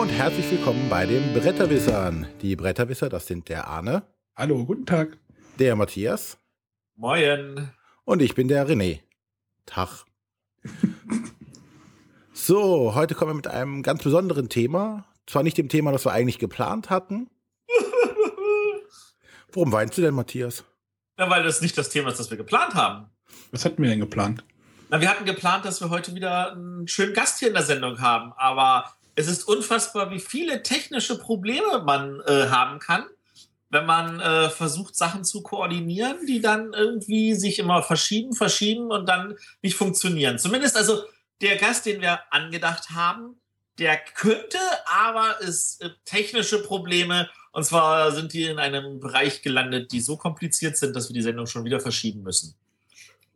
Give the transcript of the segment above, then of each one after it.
Hallo und herzlich willkommen bei den Bretterwissern. Die Bretterwisser, das sind der Arne. Hallo, guten Tag. Der Matthias. Moin. Und ich bin der René. Tag. so, heute kommen wir mit einem ganz besonderen Thema. Zwar nicht dem Thema, das wir eigentlich geplant hatten. Warum weinst du denn, Matthias? Ja, weil das nicht das Thema ist, das wir geplant haben. Was hatten wir denn geplant? Na, wir hatten geplant, dass wir heute wieder einen schönen Gast hier in der Sendung haben, aber es ist unfassbar, wie viele technische Probleme man äh, haben kann, wenn man äh, versucht, Sachen zu koordinieren, die dann irgendwie sich immer verschieben, verschieben und dann nicht funktionieren. Zumindest also der Gast, den wir angedacht haben, der könnte, aber es äh, technische Probleme und zwar sind die in einem Bereich gelandet, die so kompliziert sind, dass wir die Sendung schon wieder verschieben müssen.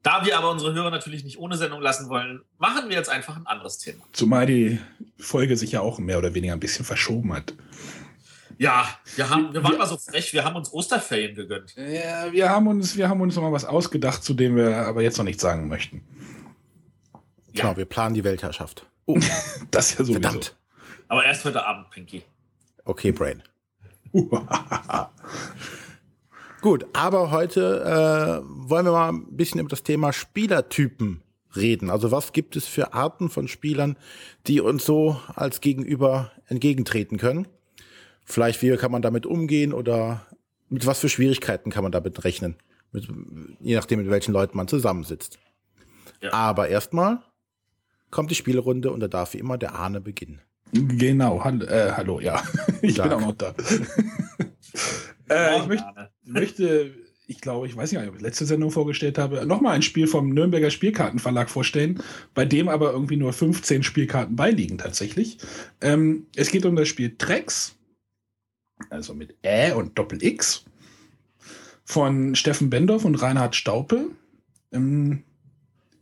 Da wir aber unsere Hörer natürlich nicht ohne Sendung lassen wollen, machen wir jetzt einfach ein anderes Thema. Zumal die Folge sich ja auch mehr oder weniger ein bisschen verschoben hat. Ja, wir, haben, wir waren wir, mal so frech, wir haben uns Osterferien gegönnt. Ja, wir haben uns, wir haben uns noch mal was ausgedacht, zu dem wir aber jetzt noch nichts sagen möchten. Ja. Genau, wir planen die Weltherrschaft. Oh, das ist ja so. Verdammt. Aber erst heute Abend, Pinky. Okay, Brain. Gut, aber heute äh, wollen wir mal ein bisschen über das Thema Spielertypen reden. Also was gibt es für Arten von Spielern, die uns so als Gegenüber entgegentreten können? Vielleicht wie kann man damit umgehen oder mit was für Schwierigkeiten kann man damit rechnen? Mit, je nachdem, mit welchen Leuten man zusammensitzt. Ja. Aber erstmal kommt die Spielrunde und da darf wie immer der Ahne beginnen. Genau, hallo, äh, hallo ja. Ich Tag. bin auch noch da. Äh, ich möchte, möchte, ich glaube, ich weiß nicht, ob ich letzte Sendung vorgestellt habe, nochmal ein Spiel vom Nürnberger Spielkartenverlag vorstellen, bei dem aber irgendwie nur 15 Spielkarten beiliegen tatsächlich. Ähm, es geht um das Spiel Trex, also mit Ä und Doppel-X, von Steffen Bendorf und Reinhard Staupe. Ähm,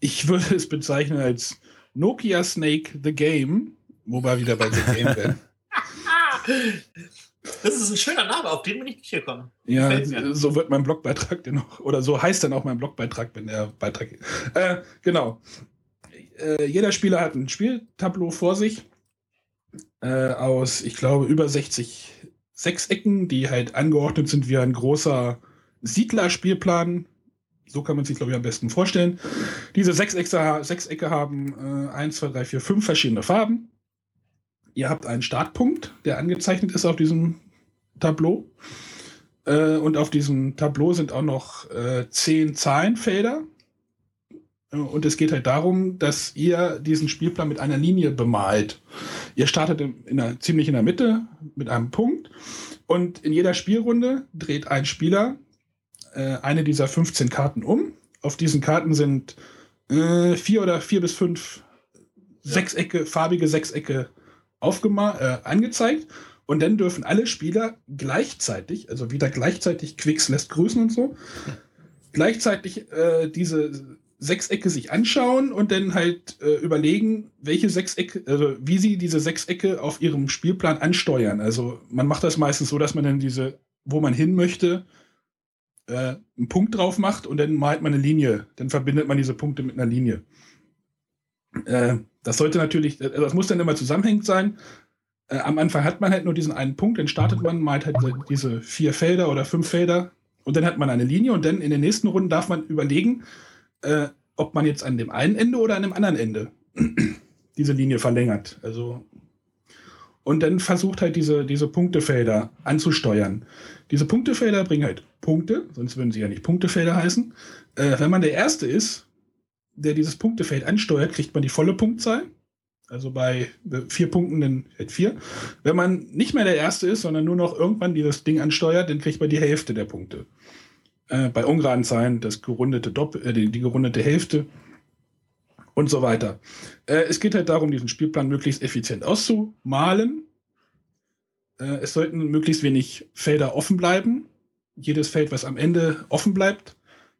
ich würde es bezeichnen als Nokia Snake the Game Wobei wieder bei The Game wäre. Das ist ein schöner Name, auf den bin ich nicht gekommen. Ja, so wird mein Blogbeitrag denn auch, oder so heißt dann auch mein Blogbeitrag, wenn der Beitrag. Äh, genau. Äh, jeder Spieler hat ein Spieltableau vor sich äh, aus, ich glaube, über 60 Sechsecken, die halt angeordnet sind wie ein großer Siedlerspielplan. So kann man sich, glaube ich, am besten vorstellen. Diese Sechsecke, Sechsecke haben äh, 1, 2, 3, 4, 5 verschiedene Farben. Ihr habt einen Startpunkt, der angezeichnet ist auf diesem Tableau. Äh, und auf diesem Tableau sind auch noch äh, zehn Zahlenfelder. Äh, und es geht halt darum, dass ihr diesen Spielplan mit einer Linie bemalt. Ihr startet in, in der, ziemlich in der Mitte mit einem Punkt. Und in jeder Spielrunde dreht ein Spieler äh, eine dieser 15 Karten um. Auf diesen Karten sind äh, vier oder vier bis fünf Sechsecke, farbige Sechsecke äh, angezeigt. Und dann dürfen alle Spieler gleichzeitig, also wieder gleichzeitig Quicks lässt grüßen und so, gleichzeitig äh, diese Sechsecke sich anschauen und dann halt äh, überlegen, welche Sechsecke, also wie sie diese Sechsecke auf ihrem Spielplan ansteuern. Also man macht das meistens so, dass man dann diese, wo man hin möchte, äh, einen Punkt drauf macht und dann malt man eine Linie. Dann verbindet man diese Punkte mit einer Linie. Äh, das sollte natürlich, äh, das muss dann immer zusammenhängend sein. Äh, am Anfang hat man halt nur diesen einen Punkt, dann startet man, malt halt diese vier Felder oder fünf Felder und dann hat man eine Linie und dann in den nächsten Runden darf man überlegen, äh, ob man jetzt an dem einen Ende oder an dem anderen Ende diese Linie verlängert. Also und dann versucht halt diese, diese Punktefelder anzusteuern. Diese Punktefelder bringen halt Punkte, sonst würden sie ja nicht Punktefelder heißen. Äh, wenn man der Erste ist, der dieses Punktefeld ansteuert, kriegt man die volle Punktzahl. Also bei vier Punkten dann vier. Wenn man nicht mehr der Erste ist, sondern nur noch irgendwann dieses Ding ansteuert, dann kriegt man die Hälfte der Punkte. Äh, bei ungeraden Zahlen das gerundete Doppel, äh, die, die, gerundete Hälfte und so weiter. Äh, es geht halt darum, diesen Spielplan möglichst effizient auszumalen. Äh, es sollten möglichst wenig Felder offen bleiben. Jedes Feld, was am Ende offen bleibt,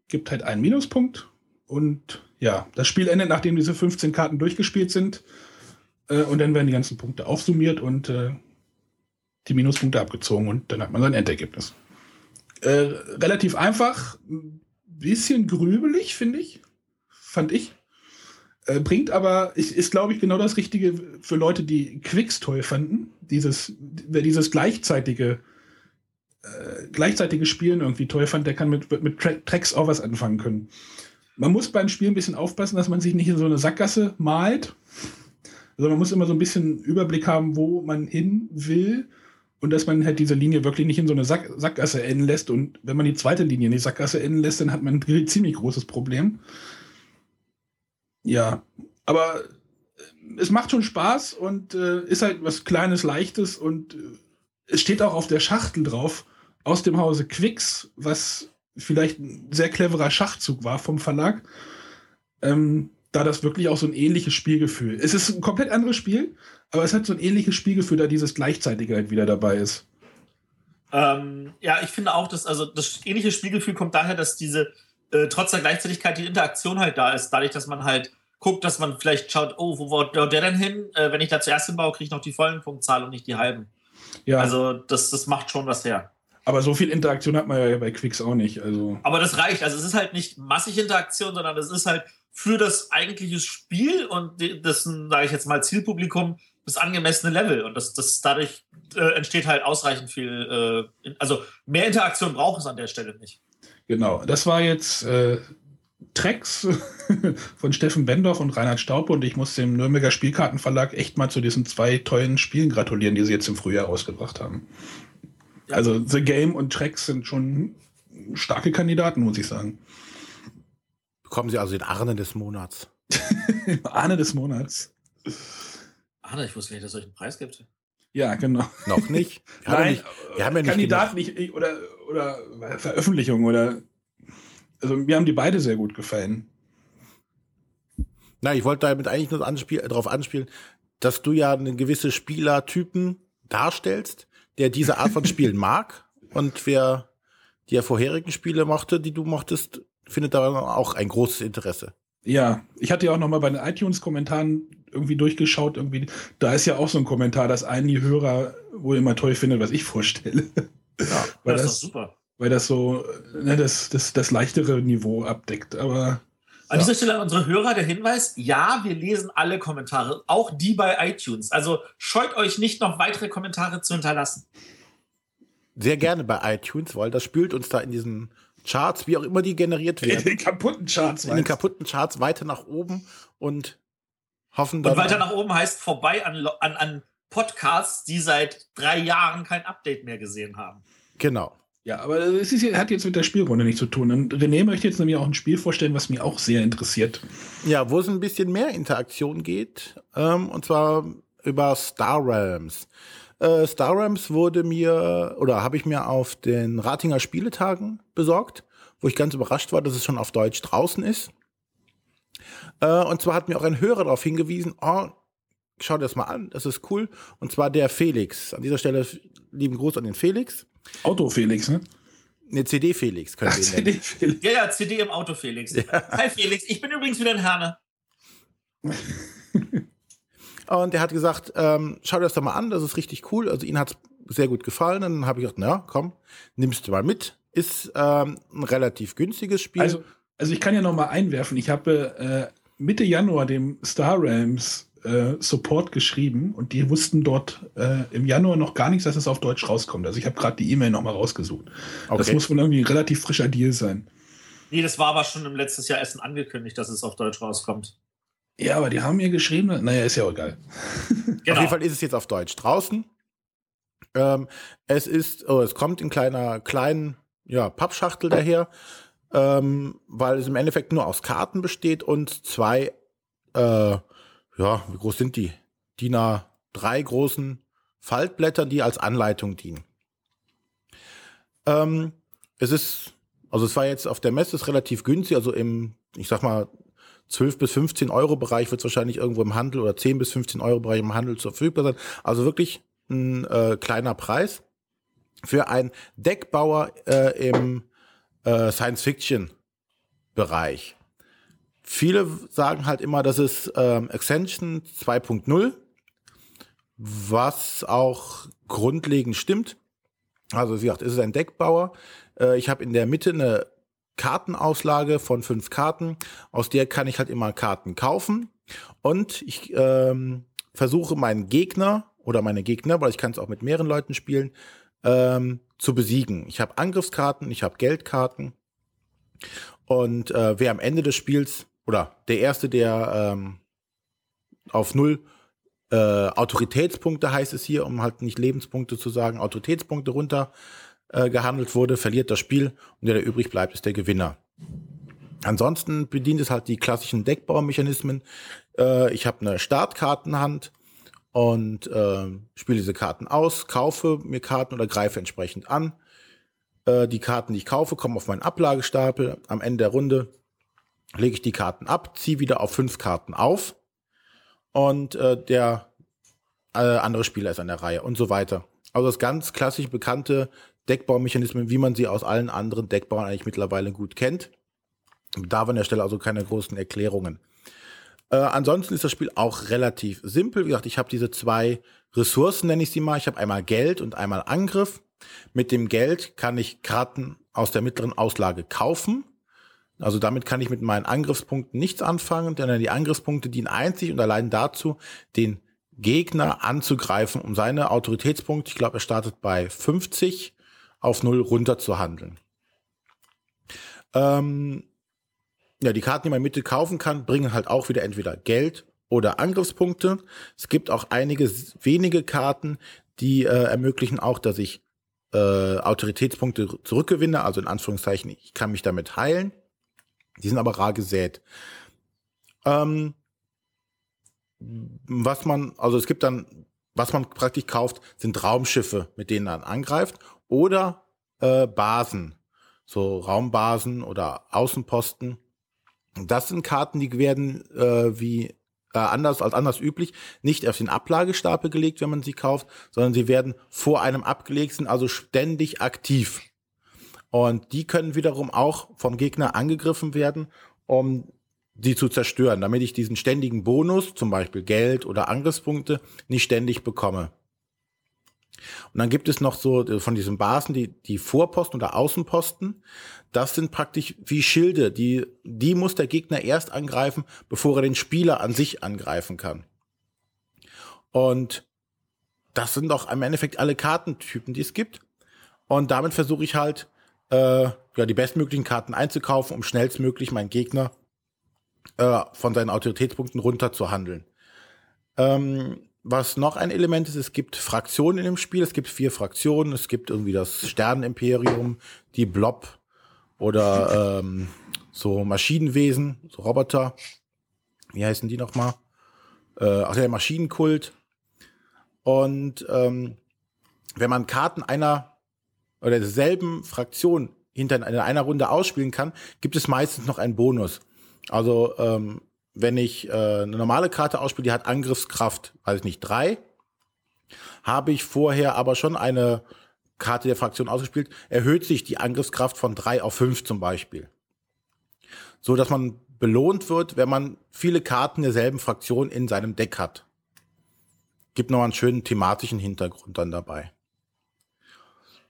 gibt halt einen Minuspunkt. Und ja, das Spiel endet, nachdem diese 15 Karten durchgespielt sind. Äh, und dann werden die ganzen Punkte aufsummiert und äh, die Minuspunkte abgezogen und dann hat man sein Endergebnis. Äh, relativ einfach, ein bisschen grübelig, finde ich. Fand ich. Äh, bringt aber, ist, ist glaube ich, genau das Richtige für Leute, die Quicks toll fanden. Dieses, wer dieses gleichzeitige, äh, gleichzeitige Spielen irgendwie toll fand, der kann mit, mit Tra Tracks auch was anfangen können. Man muss beim Spiel ein bisschen aufpassen, dass man sich nicht in so eine Sackgasse malt. Also man muss immer so ein bisschen Überblick haben, wo man hin will und dass man halt diese Linie wirklich nicht in so eine Sack Sackgasse enden lässt. Und wenn man die zweite Linie in die Sackgasse enden lässt, dann hat man ein ziemlich großes Problem. Ja, aber äh, es macht schon Spaß und äh, ist halt was Kleines, Leichtes und äh, es steht auch auf der Schachtel drauf aus dem Hause Quicks, was vielleicht ein sehr cleverer Schachzug war vom Verlag. Ähm, da das wirklich auch so ein ähnliches Spielgefühl. Es ist ein komplett anderes Spiel, aber es hat so ein ähnliches Spielgefühl, da dieses Gleichzeitige halt wieder dabei ist. Ähm, ja, ich finde auch, dass also das ähnliche Spielgefühl kommt daher, dass diese äh, trotz der Gleichzeitigkeit die Interaktion halt da ist, dadurch, dass man halt guckt, dass man vielleicht schaut, oh, wo war der denn hin? Äh, wenn ich da zuerst hinbaue, kriege ich noch die vollen Punktzahl und nicht die halben. Ja. Also das, das macht schon was her. Aber so viel Interaktion hat man ja bei Quicks auch nicht. Also. Aber das reicht. Also es ist halt nicht massig Interaktion, sondern es ist halt für das eigentliche Spiel und das, sage ich jetzt mal, Zielpublikum das angemessene Level. Und das, das dadurch äh, entsteht halt ausreichend viel, äh, also mehr Interaktion braucht es an der Stelle nicht. Genau, das war jetzt äh, Tracks von Steffen Bendorf und Reinhard Staube und ich muss dem Nürnberger Spielkartenverlag echt mal zu diesen zwei tollen Spielen gratulieren, die sie jetzt im Frühjahr rausgebracht haben. Also The Game und Tracks sind schon starke Kandidaten, muss ich sagen. Bekommen Sie also den Arne des Monats. Arne des Monats. Arne, ich wusste nicht, dass es euch einen Preis gibt. Ja, genau. Noch nicht. Wir Nein, nicht, wir haben ja nicht Kandidat nicht oder, oder Veröffentlichung oder also mir haben die beide sehr gut gefallen. Na, ich wollte damit eigentlich nur anspiel darauf anspielen, dass du ja einen gewisse Spielertypen darstellst, der diese Art von Spielen mag. Und wer die vorherigen Spiele mochte, die du mochtest, findet daran auch ein großes Interesse. Ja, ich hatte ja auch noch mal bei den iTunes-Kommentaren irgendwie durchgeschaut. Irgendwie, da ist ja auch so ein Kommentar, dass einige Hörer wohl immer toll findet, was ich vorstelle. Ja, Weil das, das ist doch super weil das so ne, das, das, das leichtere Niveau abdeckt. Aber an ja. dieser Stelle an unsere Hörer der Hinweis: Ja, wir lesen alle Kommentare, auch die bei iTunes. Also scheut euch nicht noch weitere Kommentare zu hinterlassen. Sehr gerne bei iTunes, weil das spült uns da in diesen Charts, wie auch immer die generiert werden. In den kaputten Charts. In den kaputten Charts weiter nach oben und hoffen dann. Und weiter nach oben heißt vorbei an, an, an Podcasts, die seit drei Jahren kein Update mehr gesehen haben. Genau. Ja, aber es ist, hat jetzt mit der Spielrunde nichts zu tun. Und René möchte jetzt nämlich auch ein Spiel vorstellen, was mich auch sehr interessiert. Ja, wo es ein bisschen mehr Interaktion geht. Ähm, und zwar über Star Realms. Äh, Star Realms wurde mir, oder habe ich mir auf den Ratinger Spieletagen besorgt, wo ich ganz überrascht war, dass es schon auf Deutsch draußen ist. Äh, und zwar hat mir auch ein Hörer darauf hingewiesen, oh, schau dir das mal an, das ist cool. Und zwar der Felix. An dieser Stelle lieben Gruß an den Felix. Auto Felix, ne? Ne, CD Felix können wir CD Felix. Ja, ja, CD im Auto Felix. Ja. Hi Felix, ich bin übrigens wieder in Herne. Und er hat gesagt, ähm, schau dir das doch mal an, das ist richtig cool. Also ihm hat es sehr gut gefallen. Und dann habe ich gesagt, na komm, nimmst du mal mit. Ist ähm, ein relativ günstiges Spiel. Also, also ich kann ja noch mal einwerfen. Ich habe äh, Mitte Januar dem Star Realms äh, Support geschrieben und die wussten dort äh, im Januar noch gar nichts, dass es auf Deutsch rauskommt. Also ich habe gerade die E-Mail nochmal rausgesucht. Okay. Das muss wohl irgendwie ein relativ frischer Deal sein. Nee, das war aber schon im letzten Jahr Essen angekündigt, dass es auf Deutsch rauskommt. Ja, aber die haben mir geschrieben, naja, ist ja auch egal. Genau. Auf jeden Fall ist es jetzt auf Deutsch draußen. Ähm, es ist, oh, es kommt in kleiner, kleinen, ja, Pappschachtel daher, ähm, weil es im Endeffekt nur aus Karten besteht und zwei äh, ja, wie groß sind die? DIN A3 großen Faltblättern, die als Anleitung dienen. Ähm, es ist, also es war jetzt auf der Messe ist relativ günstig, also im, ich sag mal, 12 bis 15 Euro Bereich wird es wahrscheinlich irgendwo im Handel oder 10 bis 15 Euro Bereich im Handel verfügbar sein. Also wirklich ein äh, kleiner Preis für einen Deckbauer äh, im äh, Science-Fiction-Bereich. Viele sagen halt immer, das ist ähm, Extension 2.0, was auch grundlegend stimmt. Also wie gesagt, es ist ein Deckbauer. Äh, ich habe in der Mitte eine Kartenauslage von fünf Karten. Aus der kann ich halt immer Karten kaufen. Und ich ähm, versuche meinen Gegner oder meine Gegner, weil ich kann es auch mit mehreren Leuten spielen, ähm, zu besiegen. Ich habe Angriffskarten, ich habe Geldkarten. Und äh, wer am Ende des Spiels, oder der Erste, der ähm, auf null äh, Autoritätspunkte heißt es hier, um halt nicht Lebenspunkte zu sagen, Autoritätspunkte runter äh, gehandelt wurde, verliert das Spiel und der, der übrig bleibt, ist der Gewinner. Ansonsten bedient es halt die klassischen Deckbaumechanismen. Äh, ich habe eine Startkartenhand und äh, spiele diese Karten aus, kaufe mir Karten oder greife entsprechend an. Äh, die Karten, die ich kaufe, kommen auf meinen Ablagestapel. Am Ende der Runde lege ich die Karten ab, ziehe wieder auf fünf Karten auf und äh, der äh, andere Spieler ist an der Reihe und so weiter. Also das ganz klassisch bekannte Deckbaumechanismen, wie man sie aus allen anderen Deckbauern eigentlich mittlerweile gut kennt. Da an der Stelle also keine großen Erklärungen. Äh, ansonsten ist das Spiel auch relativ simpel. Wie gesagt, ich habe diese zwei Ressourcen, nenne ich sie mal. Ich habe einmal Geld und einmal Angriff. Mit dem Geld kann ich Karten aus der mittleren Auslage kaufen. Also damit kann ich mit meinen Angriffspunkten nichts anfangen, denn die Angriffspunkte dienen einzig und allein dazu, den Gegner anzugreifen, um seine Autoritätspunkte, ich glaube, er startet bei 50, auf 0 runter zu handeln. Ähm, ja, die Karten, die man mit kaufen kann, bringen halt auch wieder entweder Geld oder Angriffspunkte. Es gibt auch einige wenige Karten, die äh, ermöglichen auch, dass ich äh, Autoritätspunkte zurückgewinne, also in Anführungszeichen, ich kann mich damit heilen. Die sind aber rar gesät. Ähm, was man, also es gibt dann, was man praktisch kauft, sind Raumschiffe, mit denen man angreift oder äh, Basen, so Raumbasen oder Außenposten. Das sind Karten, die werden äh, wie äh, anders als anders üblich nicht auf den Ablagestapel gelegt, wenn man sie kauft, sondern sie werden vor einem abgelegt, sind also ständig aktiv. Und die können wiederum auch vom Gegner angegriffen werden, um sie zu zerstören, damit ich diesen ständigen Bonus, zum Beispiel Geld oder Angriffspunkte, nicht ständig bekomme. Und dann gibt es noch so äh, von diesen Basen die, die Vorposten oder Außenposten. Das sind praktisch wie Schilde. Die, die muss der Gegner erst angreifen, bevor er den Spieler an sich angreifen kann. Und das sind doch im Endeffekt alle Kartentypen, die es gibt. Und damit versuche ich halt, äh, ja, die bestmöglichen Karten einzukaufen, um schnellstmöglich meinen Gegner äh, von seinen Autoritätspunkten runterzuhandeln. Ähm, was noch ein Element ist, es gibt Fraktionen in dem Spiel. Es gibt vier Fraktionen. Es gibt irgendwie das Sternenimperium, die Blob oder ähm, so Maschinenwesen, so Roboter. Wie heißen die nochmal? Äh, also der Maschinenkult. Und ähm, wenn man Karten einer oder derselben Fraktion hinter in einer Runde ausspielen kann, gibt es meistens noch einen Bonus. Also ähm, wenn ich äh, eine normale Karte ausspiele, die hat Angriffskraft, weiß ich nicht, drei, habe ich vorher aber schon eine Karte der Fraktion ausgespielt, erhöht sich die Angriffskraft von drei auf fünf zum Beispiel. So dass man belohnt wird, wenn man viele Karten derselben Fraktion in seinem Deck hat. Gibt noch einen schönen thematischen Hintergrund dann dabei.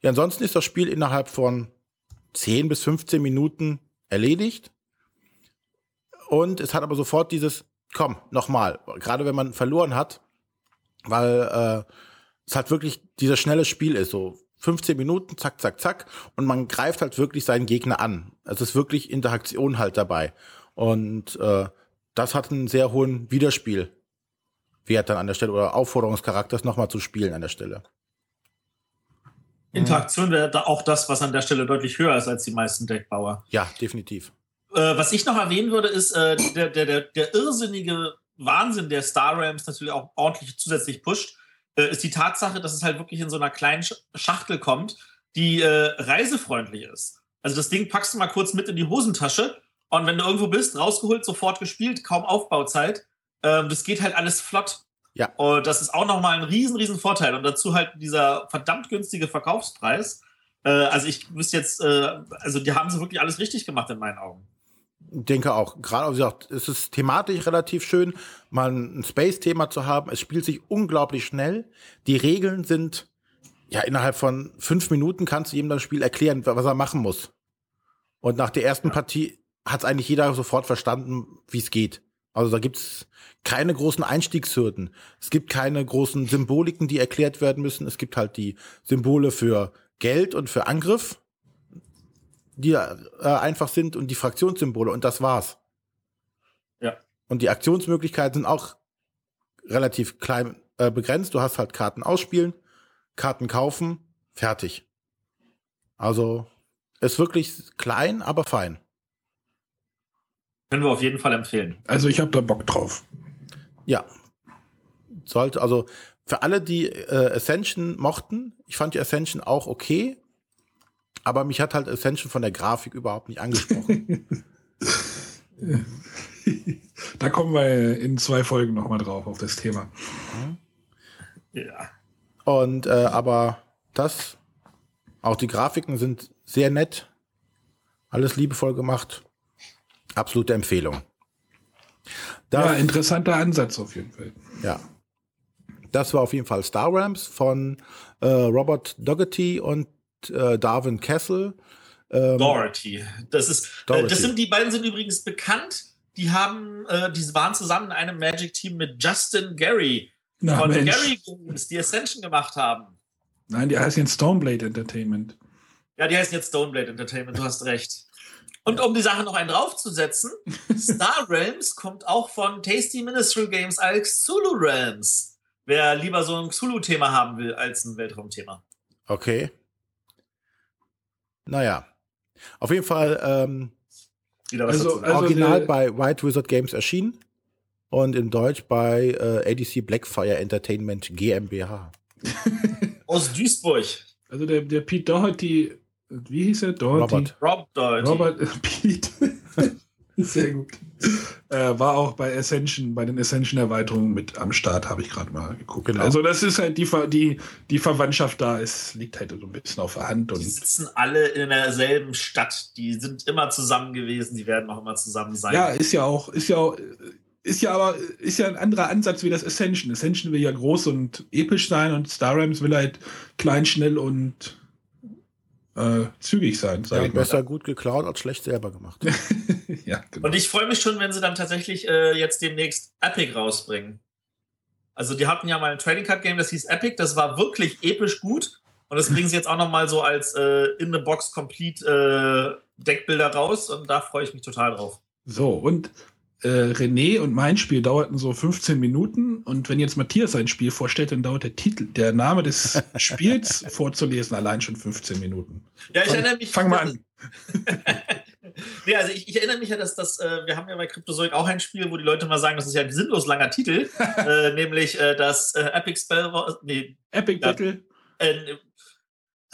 Ja, ansonsten ist das Spiel innerhalb von 10 bis 15 Minuten erledigt. Und es hat aber sofort dieses, komm, nochmal, gerade wenn man verloren hat, weil äh, es halt wirklich dieser schnelle Spiel ist, so 15 Minuten, zack, zack, zack, und man greift halt wirklich seinen Gegner an. Es ist wirklich Interaktion halt dabei. Und äh, das hat einen sehr hohen Wiederspielwert dann an der Stelle oder Aufforderungscharakter, das nochmal zu spielen an der Stelle. Interaktion wäre auch das, was an der Stelle deutlich höher ist als die meisten Deckbauer. Ja, definitiv. Äh, was ich noch erwähnen würde, ist äh, der, der, der, der irrsinnige Wahnsinn, der Star Rams natürlich auch ordentlich zusätzlich pusht, äh, ist die Tatsache, dass es halt wirklich in so einer kleinen Schachtel kommt, die äh, reisefreundlich ist. Also das Ding packst du mal kurz mit in die Hosentasche und wenn du irgendwo bist, rausgeholt, sofort gespielt, kaum Aufbauzeit. Ähm, das geht halt alles flott. Ja. Und das ist auch nochmal ein riesen, riesen Vorteil. Und dazu halt dieser verdammt günstige Verkaufspreis. Äh, also ich wüsste jetzt, äh, also die haben sie wirklich alles richtig gemacht in meinen Augen denke auch, gerade wie gesagt, es ist thematisch relativ schön, mal ein Space-Thema zu haben. Es spielt sich unglaublich schnell. Die Regeln sind, ja, innerhalb von fünf Minuten kannst du jedem das Spiel erklären, was er machen muss. Und nach der ersten ja. Partie hat es eigentlich jeder sofort verstanden, wie es geht. Also da gibt's keine großen Einstiegshürden. Es gibt keine großen Symboliken, die erklärt werden müssen. Es gibt halt die Symbole für Geld und für Angriff, die äh, einfach sind und die Fraktionssymbole und das war's. Ja. Und die Aktionsmöglichkeiten sind auch relativ klein äh, begrenzt. Du hast halt Karten ausspielen, Karten kaufen, fertig. Also ist wirklich klein, aber fein. Können wir auf jeden Fall empfehlen. Also ich habe da Bock drauf. Ja. Sollte, also für alle, die äh, Ascension mochten, ich fand die Ascension auch okay, aber mich hat halt Ascension von der Grafik überhaupt nicht angesprochen. da kommen wir in zwei Folgen nochmal drauf auf das Thema. Ja. Und äh, aber das, auch die Grafiken sind sehr nett, alles liebevoll gemacht. Absolute Empfehlung. Das, ja, interessanter Ansatz auf jeden Fall. Ja. Das war auf jeden Fall Star Rams von äh, Robert Dougherty und äh, Darwin Kessel. Ähm, Doherty. Das ist, Doherty. Äh, das sind die beiden sind übrigens bekannt. Die haben, äh, die waren zusammen in einem Magic Team mit Justin Gary Na, von Mensch. Gary Games, die Ascension gemacht haben. Nein, die heißen jetzt Stoneblade Entertainment. Ja, die heißen jetzt Stoneblade Entertainment. Du hast recht. Und um die Sache noch einen draufzusetzen, Star Realms kommt auch von Tasty Ministry Games als Zulu Realms. Wer lieber so ein Zulu-Thema haben will als ein Weltraumthema. Okay. Naja. Auf jeden Fall ähm, also, also original bei White Wizard Games erschienen und in Deutsch bei äh, ADC Blackfire Entertainment GmbH. Aus Duisburg. Also der, der Pete Doherty wie hieß er? Doherty? Robert. Rob Doherty. Robert äh, Pete. Sehr gut. Äh, war auch bei Ascension, bei den Ascension-Erweiterungen mit am Start, habe ich gerade mal geguckt. Genau. Also das ist halt die, die, die Verwandtschaft da, es liegt halt so ein bisschen auf der Hand. Und die sitzen alle in derselben Stadt, die sind immer zusammen gewesen, die werden auch immer zusammen sein. Ja, ist ja auch, ist ja auch, ist ja aber, ist ja ein anderer Ansatz wie das Ascension. Ascension will ja groß und episch sein und Star Rams will halt klein, schnell und äh, zügig sein. Ja, besser mal. gut geklaut als schlecht selber gemacht. ja, genau. Und ich freue mich schon, wenn sie dann tatsächlich äh, jetzt demnächst Epic rausbringen. Also die hatten ja mal ein Trading Card Game, das hieß Epic, das war wirklich episch gut. Und das bringen sie jetzt auch noch mal so als äh, in the box complete äh, Deckbilder raus und da freue ich mich total drauf. So und äh, René und mein Spiel dauerten so 15 Minuten und wenn jetzt Matthias sein Spiel vorstellt, dann dauert der Titel, der Name des Spiels vorzulesen allein schon 15 Minuten. Ja, ich fang, erinnere mich. Fang mal an. nee, also ich, ich, erinnere mich ja, dass das, äh, wir haben ja bei Cryptozoic auch ein Spiel, wo die Leute mal sagen, das ist ja ein sinnlos langer Titel, äh, nämlich äh, das äh, Epic Spell, nee, Epic Battle.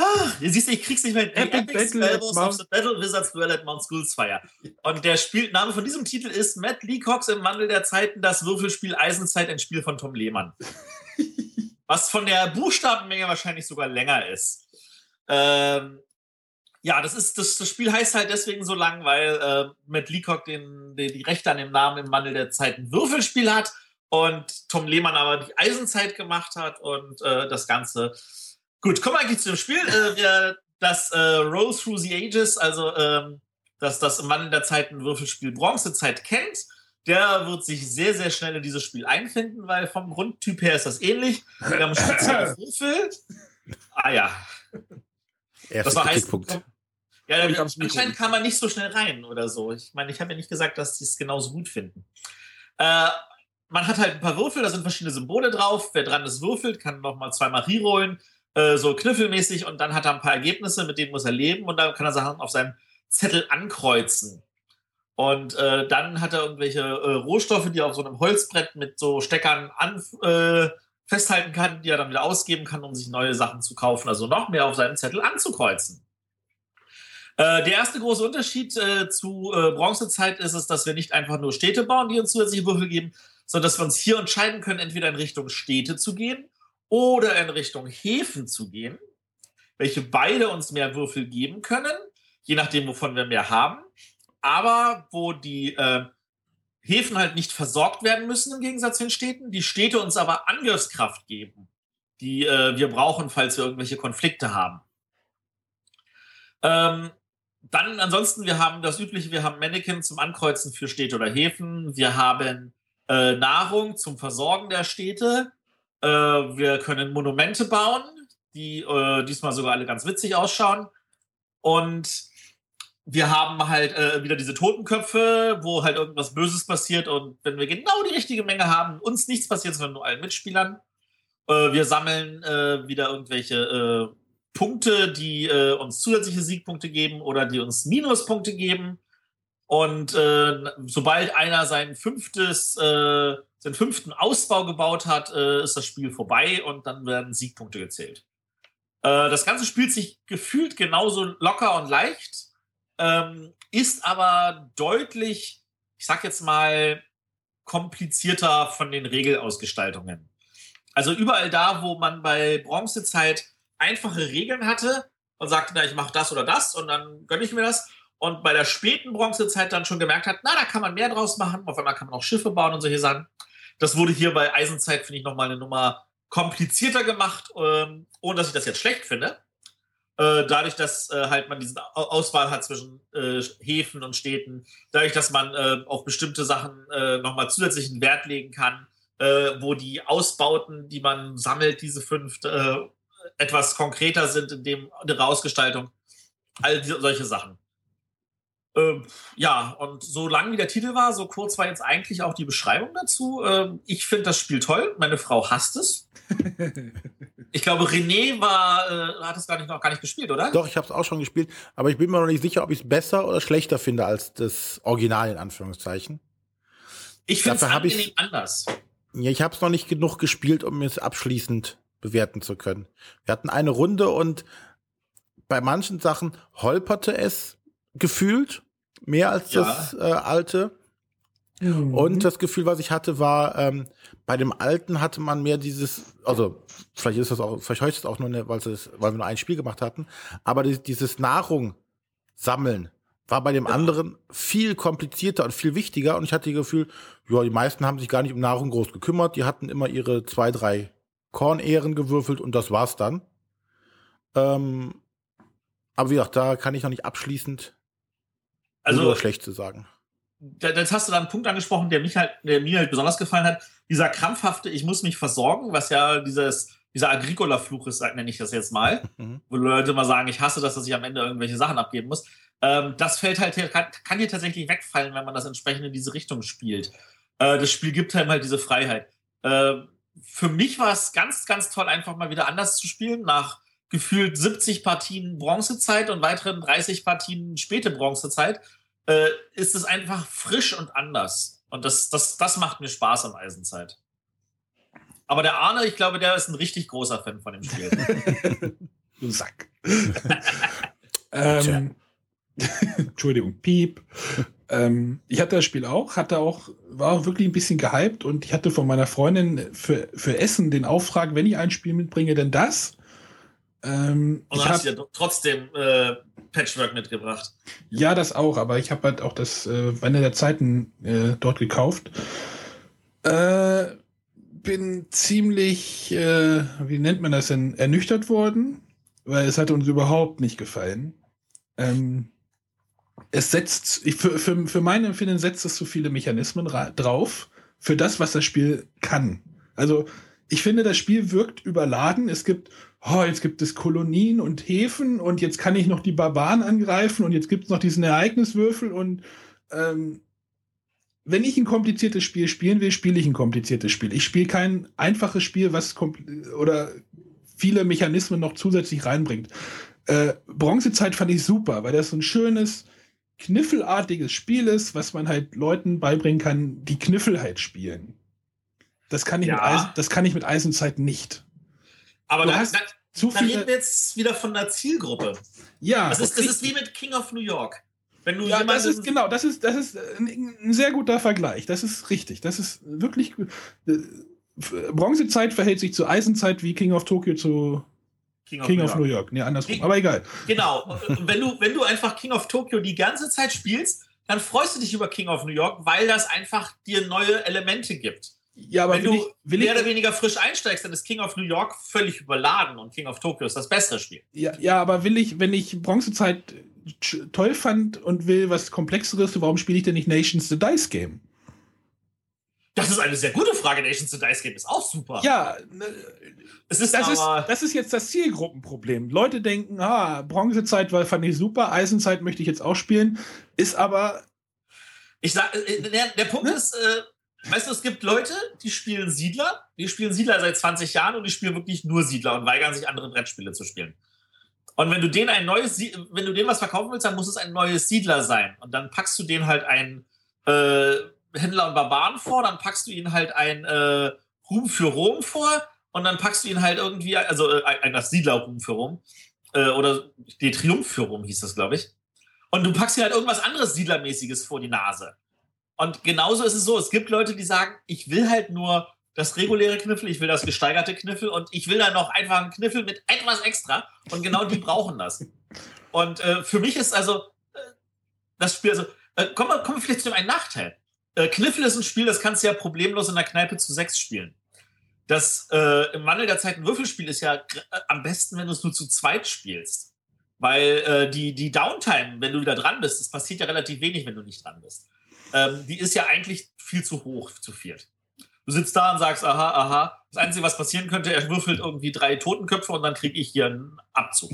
Ah, ihr siehst, ich krieg's nicht mehr. Epic, Epic Battle of the Battle Wizards Duel at Mount Fire. Und der Spielname von diesem Titel ist Matt Leacox im Wandel der Zeiten, das Würfelspiel Eisenzeit, ein Spiel von Tom Lehmann. Was von der Buchstabenmenge wahrscheinlich sogar länger ist. Ähm, ja, das ist das, das Spiel heißt halt deswegen so lang, weil äh, Matt Leacock den, den, die Rechte an dem Namen im Wandel der Zeiten Würfelspiel hat und Tom Lehmann aber die Eisenzeit gemacht hat und äh, das Ganze Gut, kommen wir eigentlich zu dem Spiel. Äh, das äh, Roll Through the Ages, also ähm, dass das Mann der Zeit ein Würfelspiel Bronzezeit kennt, der wird sich sehr, sehr schnell in dieses Spiel einfinden, weil vom Grundtyp her ist das ähnlich. Wir haben spezielle Würfel. Ah ja. Das war heißt, ja, anscheinend kam man nicht so schnell rein oder so. Ich meine, ich habe ja nicht gesagt, dass sie es genauso gut finden. Äh, man hat halt ein paar Würfel, da sind verschiedene Symbole drauf. Wer dran ist, würfelt, kann nochmal zweimal rollen. Äh, so knüffelmäßig und dann hat er ein paar Ergebnisse, mit denen muss er leben und dann kann er Sachen auf seinem Zettel ankreuzen. Und äh, dann hat er irgendwelche äh, Rohstoffe, die er auf so einem Holzbrett mit so Steckern an, äh, festhalten kann, die er dann wieder ausgeben kann, um sich neue Sachen zu kaufen. Also noch mehr auf seinem Zettel anzukreuzen. Äh, der erste große Unterschied äh, zu äh, Bronzezeit ist es, dass wir nicht einfach nur Städte bauen, die uns zusätzliche Würfel geben, sondern dass wir uns hier entscheiden können, entweder in Richtung Städte zu gehen oder in Richtung Häfen zu gehen, welche beide uns mehr Würfel geben können, je nachdem, wovon wir mehr haben, aber wo die äh, Häfen halt nicht versorgt werden müssen im Gegensatz zu den Städten, die Städte uns aber Angriffskraft geben, die äh, wir brauchen, falls wir irgendwelche Konflikte haben. Ähm, dann ansonsten, wir haben das Übliche, wir haben Mannequin zum Ankreuzen für Städte oder Häfen. Wir haben äh, Nahrung zum Versorgen der Städte. Äh, wir können Monumente bauen, die äh, diesmal sogar alle ganz witzig ausschauen. Und wir haben halt äh, wieder diese Totenköpfe, wo halt irgendwas Böses passiert und wenn wir genau die richtige Menge haben, uns nichts passiert, sondern nur allen Mitspielern. Äh, wir sammeln äh, wieder irgendwelche äh, Punkte, die äh, uns zusätzliche Siegpunkte geben oder die uns Minuspunkte geben. Und äh, sobald einer sein fünftes, seinen fünften Ausbau gebaut hat, ist das Spiel vorbei und dann werden Siegpunkte gezählt. das Ganze spielt sich gefühlt genauso locker und leicht ähm, ist aber deutlich, ich sag jetzt mal, komplizierter von den Regelausgestaltungen. Also überall da, wo man bei Bronzezeit einfache Regeln hatte und sagte, na, ich mache das oder das und dann gönne ich mir das. Und bei der späten Bronzezeit dann schon gemerkt hat, na, da kann man mehr draus machen. Auf einmal kann man auch Schiffe bauen und solche Sachen. Das wurde hier bei Eisenzeit, finde ich, nochmal eine Nummer komplizierter gemacht, ähm, ohne dass ich das jetzt schlecht finde. Äh, dadurch, dass äh, halt man diese Auswahl hat zwischen äh, Häfen und Städten, dadurch, dass man äh, auf bestimmte Sachen äh, nochmal zusätzlichen Wert legen kann, äh, wo die Ausbauten, die man sammelt, diese fünf, etwas konkreter sind in dem in der Ausgestaltung. All die, solche Sachen. Ähm, ja, und so lang wie der Titel war, so kurz war jetzt eigentlich auch die Beschreibung dazu. Ähm, ich finde das Spiel toll. Meine Frau hasst es. Ich glaube, René war, äh, hat es gar nicht, noch gar nicht gespielt, oder? Doch, ich habe es auch schon gespielt, aber ich bin mir noch nicht sicher, ob ich es besser oder schlechter finde als das Original in Anführungszeichen. Ich finde es angenehm anders. Ja, ich habe es noch nicht genug gespielt, um es abschließend bewerten zu können. Wir hatten eine Runde und bei manchen Sachen holperte es gefühlt mehr als ja. das äh, alte. Mhm. Und das Gefühl, was ich hatte, war, ähm, bei dem alten hatte man mehr dieses, also vielleicht ist das auch, vielleicht heute ist es auch nur, eine, weil, es, weil wir nur ein Spiel gemacht hatten, aber dieses Nahrung sammeln war bei dem ja. anderen viel komplizierter und viel wichtiger. Und ich hatte das Gefühl, ja, die meisten haben sich gar nicht um Nahrung groß gekümmert. Die hatten immer ihre zwei, drei Kornehren gewürfelt und das war's dann. Ähm, aber wie gesagt, da kann ich noch nicht abschließend also, schlecht zu sagen jetzt hast du da einen Punkt angesprochen, der mich halt, der mir halt besonders gefallen hat. Dieser krampfhafte, ich muss mich versorgen, was ja dieses, dieser Agricola-Fluch ist, nenne ich das jetzt mal, mhm. wo Leute immer sagen, ich hasse das, dass ich am Ende irgendwelche Sachen abgeben muss. Ähm, das fällt halt, kann, kann hier tatsächlich wegfallen, wenn man das entsprechend in diese Richtung spielt. Äh, das Spiel gibt einem halt diese Freiheit. Äh, für mich war es ganz, ganz toll, einfach mal wieder anders zu spielen, nach gefühlt 70 Partien Bronzezeit und weiteren 30 Partien späte Bronzezeit äh, ist es einfach frisch und anders. Und das, das, das macht mir Spaß am Eisenzeit. Aber der Arne, ich glaube, der ist ein richtig großer Fan von dem Spiel. du Sack. ähm, Entschuldigung, Piep. ähm, ich hatte das Spiel auch, hatte auch, war auch wirklich ein bisschen gehypt und ich hatte von meiner Freundin für, für Essen den Auftrag, wenn ich ein Spiel mitbringe, denn das. Ähm, und dann hast du ja trotzdem äh, Patchwork mitgebracht. Ja, das auch, aber ich habe halt auch das äh, Ende der Zeiten äh, dort gekauft. Äh, bin ziemlich, äh, wie nennt man das denn, ernüchtert worden, weil es hat uns überhaupt nicht gefallen. Ähm, es setzt, ich, für, für, für mein Empfinden setzt es zu so viele Mechanismen drauf, für das, was das Spiel kann. Also, ich finde, das Spiel wirkt überladen. Es gibt oh, jetzt gibt es Kolonien und Häfen und jetzt kann ich noch die Barbaren angreifen und jetzt gibt es noch diesen Ereigniswürfel und ähm, wenn ich ein kompliziertes Spiel spielen will, spiele ich ein kompliziertes Spiel. Ich spiele kein einfaches Spiel, was oder viele Mechanismen noch zusätzlich reinbringt. Äh, Bronzezeit fand ich super, weil das so ein schönes, kniffelartiges Spiel ist, was man halt Leuten beibringen kann, die Kniffel halt spielen. Das kann ich, ja. mit, Eisen, das kann ich mit Eisenzeit nicht. Aber da, da, zu da reden wir jetzt wieder von einer Zielgruppe. Ja. Das ist, das ist wie mit King of New York. Wenn du ja, das ist genau, das ist, das ist ein, ein, sehr guter Vergleich. Das ist richtig. Das ist wirklich. Äh, Bronzezeit verhält sich zu Eisenzeit wie King of Tokyo zu King of, King New, of York. New York. Nee, andersrum. King, aber egal. Genau. wenn du, wenn du einfach King of Tokyo die ganze Zeit spielst, dann freust du dich über King of New York, weil das einfach dir neue Elemente gibt. Ja, aber wenn du ich, mehr ich, oder weniger frisch einsteigst, dann ist King of New York völlig überladen und King of Tokyo ist das beste Spiel. Ja, ja, aber will ich, wenn ich Bronzezeit toll fand und will was Komplexeres, warum spiele ich denn nicht Nations the Dice Game? Das ist eine sehr gute Frage. Nations the Dice Game ist auch super. Ja, ne, es ist das, ist, das ist jetzt das Zielgruppenproblem. Leute denken, ah, Bronzezeit war, fand ich super, Eisenzeit möchte ich jetzt auch spielen, ist aber. Ich sag, äh, der, der Punkt ne? ist, äh, weißt du, es gibt Leute, die spielen Siedler, die spielen Siedler seit 20 Jahren und die spielen wirklich nur Siedler und weigern sich, andere Brettspiele zu spielen. Und wenn du denen ein neues, wenn du denen was verkaufen willst, dann muss es ein neues Siedler sein. Und dann packst du denen halt ein äh, Händler und Barbaren vor, dann packst du ihnen halt ein äh, Ruhm für Rom vor und dann packst du ihn halt irgendwie, also äh, ein das Siedlerruhm für Rom äh, oder die Triumph für Rom hieß das, glaube ich. Und du packst dir halt irgendwas anderes Siedlermäßiges vor die Nase. Und genauso ist es so, es gibt Leute, die sagen, ich will halt nur das reguläre Kniffel, ich will das gesteigerte Kniffel und ich will dann noch einfach einen Kniffel mit etwas extra und genau die brauchen das. Und äh, für mich ist also äh, das Spiel, also äh, kommen, wir, kommen vielleicht zu einem Nachteil. Äh, Kniffel ist ein Spiel, das kannst du ja problemlos in der Kneipe zu sechs spielen. Das äh, im Wandel der Zeit ein Würfelspiel ist ja äh, am besten, wenn du es nur zu zweit spielst. Weil äh, die, die Downtime, wenn du wieder dran bist, das passiert ja relativ wenig, wenn du nicht dran bist. Ähm, die ist ja eigentlich viel zu hoch zu viert. Du sitzt da und sagst, aha, aha. Das Einzige, was passieren könnte, er würfelt irgendwie drei Totenköpfe und dann kriege ich hier einen Abzug.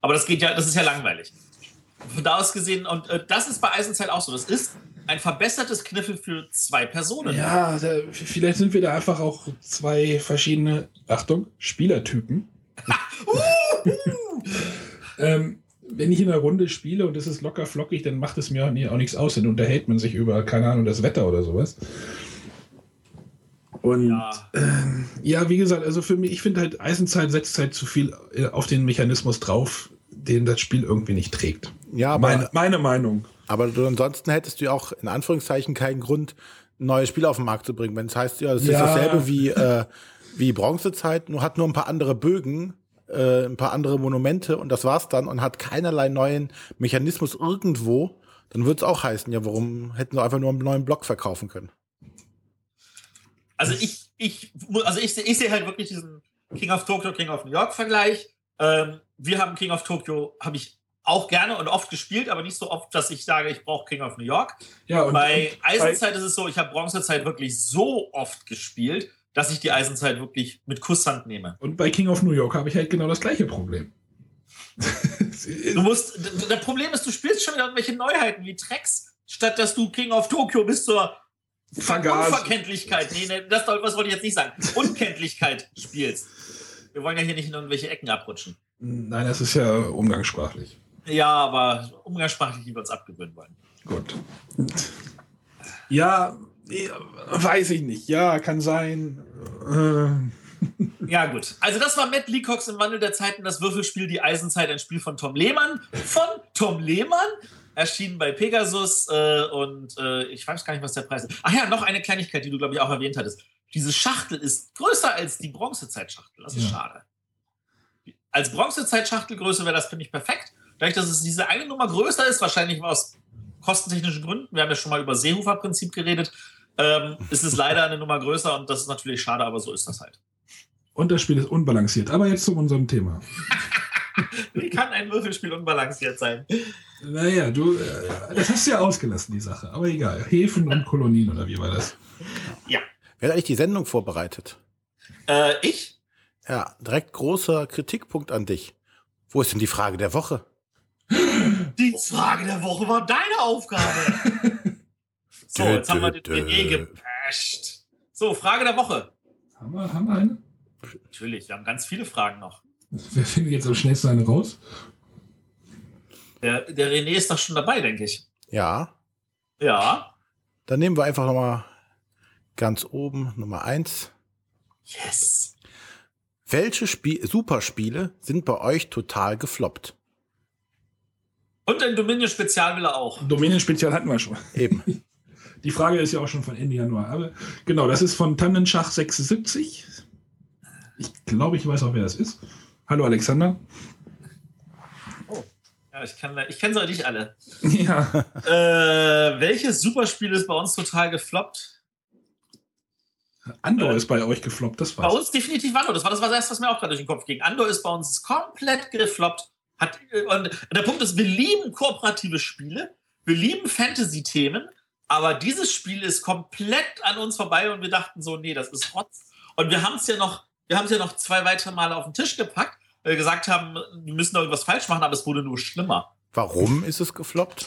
Aber das geht ja, das ist ja langweilig. Von da aus gesehen, und äh, das ist bei Eisenzeit auch so. Das ist ein verbessertes Kniffel für zwei Personen. Ja, da, vielleicht sind wir da einfach auch zwei verschiedene, Achtung, Spielertypen. ähm, wenn ich in einer Runde spiele und es ist locker flockig, dann macht es mir auch, nichts aus. Dann unterhält man sich über, keine Ahnung, das Wetter oder sowas. Und ja. Ähm, ja, wie gesagt, also für mich, ich finde halt, Eisenzeit setzt halt zu viel äh, auf den Mechanismus drauf, den das Spiel irgendwie nicht trägt. Ja, meine, meine Meinung. Aber du, ansonsten hättest du ja auch in Anführungszeichen keinen Grund, neue Spiele auf den Markt zu bringen. Wenn es heißt, ja, das ja. ist dasselbe wie, äh, wie Bronzezeit, nur hat nur ein paar andere Bögen, äh, ein paar andere Monumente und das war's dann und hat keinerlei neuen Mechanismus irgendwo, dann würde es auch heißen, ja, warum hätten sie einfach nur einen neuen Block verkaufen können? Also ich, ich, also ich, ich sehe halt wirklich diesen King of Tokyo, King of New York Vergleich. Ähm, wir haben King of Tokyo, habe ich auch gerne und oft gespielt, aber nicht so oft, dass ich sage, ich brauche King of New York. Ja, und, bei und Eisenzeit bei ist es so, ich habe Bronzezeit wirklich so oft gespielt, dass ich die Eisenzeit wirklich mit Kusshand nehme. Und bei King of New York habe ich halt genau das gleiche Problem. du musst, das Problem ist, du spielst schon wieder irgendwelche Neuheiten wie Tracks, statt dass du King of Tokyo bis zur Vergas. Unverkenntlichkeit, nee, nee, das was wollte ich jetzt nicht sagen, Unkenntlichkeit spielst. Wir wollen ja hier nicht in irgendwelche Ecken abrutschen. Nein, das ist ja umgangssprachlich. Ja, aber umgangssprachlich, die wir uns abgewöhnen wollen. Gut. Ja, weiß ich nicht. Ja, kann sein. Äh. Ja, gut. Also, das war Matt Leacox im Wandel der Zeiten, das Würfelspiel Die Eisenzeit, ein Spiel von Tom Lehmann. Von Tom Lehmann. Erschienen bei Pegasus äh, und äh, ich weiß gar nicht, was der Preis ist. Ach ja, noch eine Kleinigkeit, die du, glaube ich, auch erwähnt hattest. Diese Schachtel ist größer als die Bronzezeitschachtel. Das ist ja. schade. Als Bronzezeitschachtelgröße wäre das, finde ich, perfekt. Dadurch, dass es diese eine Nummer größer ist, wahrscheinlich aus kostentechnischen Gründen, wir haben ja schon mal über Seehofer-Prinzip geredet, ähm, ist es leider eine Nummer größer und das ist natürlich schade, aber so ist das halt. Und das Spiel ist unbalanciert. Aber jetzt zu unserem Thema. Wie kann ein Würfelspiel unbalanciert sein? Naja, du, äh, das hast du ja ausgelassen, die Sache. Aber egal. Häfen und Kolonien, oder wie war das? Ja. Wer hat eigentlich die Sendung vorbereitet? Äh, ich? Ja, direkt großer Kritikpunkt an dich. Wo ist denn die Frage der Woche? Die Frage der Woche war deine Aufgabe. so, jetzt haben wir den E gepasht. So, Frage der Woche. Haben wir, haben wir eine? Natürlich, wir haben ganz viele Fragen noch. Wer findet jetzt am schnellsten eine raus? Der, der René ist doch schon dabei, denke ich. Ja. Ja. Dann nehmen wir einfach nochmal ganz oben Nummer eins. Yes. Welche Spie Superspiele sind bei euch total gefloppt? Und ein Dominion-Spezial will er auch. Dominion-Spezial hatten wir schon. Eben. Die Frage ist ja auch schon von Ende Januar. Aber genau, das ist von Tannenschach 76. Ich glaube, ich weiß auch, wer das ist. Hallo Alexander. Oh. Ja, ich, kann, ich kenne sie nicht alle. Ja. Äh, welches Superspiel ist bei uns total gefloppt? Andor äh, ist bei euch gefloppt, das war's. Bei uns definitiv Andor. Das war das, war das erste, was mir auch gerade durch den Kopf ging. Andor ist bei uns komplett gefloppt. Hat, und der Punkt ist, wir lieben kooperative Spiele, wir lieben Fantasy-Themen, aber dieses Spiel ist komplett an uns vorbei und wir dachten so, nee, das ist Rotz. Und wir haben es ja noch, wir haben es ja noch zwei weitere Male auf den Tisch gepackt, weil wir gesagt haben, wir müssen da irgendwas falsch machen, aber es wurde nur schlimmer. Warum ist es gefloppt?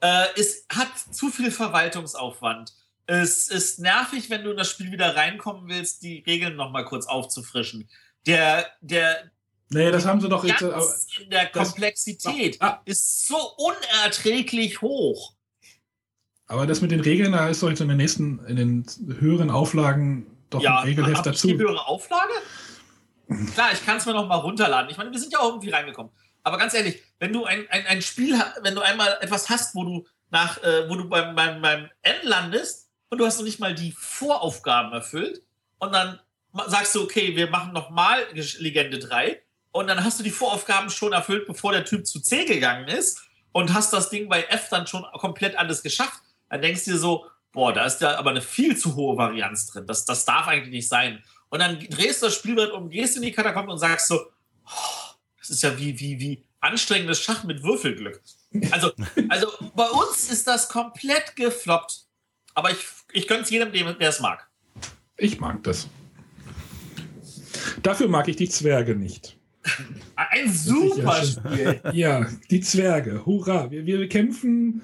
Äh, es hat zu viel Verwaltungsaufwand. Es ist nervig, wenn du in das Spiel wieder reinkommen willst, die Regeln noch mal kurz aufzufrischen. Der, der, Nee, das haben sie doch jetzt. In der das- Komplexität Ah. ist so unerträglich hoch. Aber das mit den Regeln, da ist doch jetzt in den nächsten, in den höheren Auflagen doch ja, ein Regelheft hab dazu. die höhere Auflage? Klar, ich kann es mir noch mal runterladen. Ich meine, wir sind ja auch irgendwie reingekommen. Aber ganz ehrlich, wenn du ein, ein, ein Spiel, wenn du einmal etwas hast, wo du nach, äh, wo du beim, beim, beim N landest und du hast noch nicht mal die Voraufgaben erfüllt und dann sagst du, okay, wir machen noch mal Gesch- Legende 3 und dann hast du die Voraufgaben schon erfüllt, bevor der Typ zu C gegangen ist und hast das Ding bei F dann schon komplett alles geschafft, dann denkst du dir so, boah, da ist ja aber eine viel zu hohe Varianz drin. Das, das darf eigentlich nicht sein. Und dann drehst du das Spielbrett um, gehst in die Katakomben und sagst so, oh, das ist ja wie, wie, wie anstrengendes Schach mit Würfelglück. Also, also bei uns ist das komplett gefloppt. Aber ich, ich gönne es jedem, dem- der es mag. Ich mag das. Dafür mag ich die Zwerge nicht. Ein super Spiel. Ja, die Zwerge. Hurra. Wir, wir bekämpfen.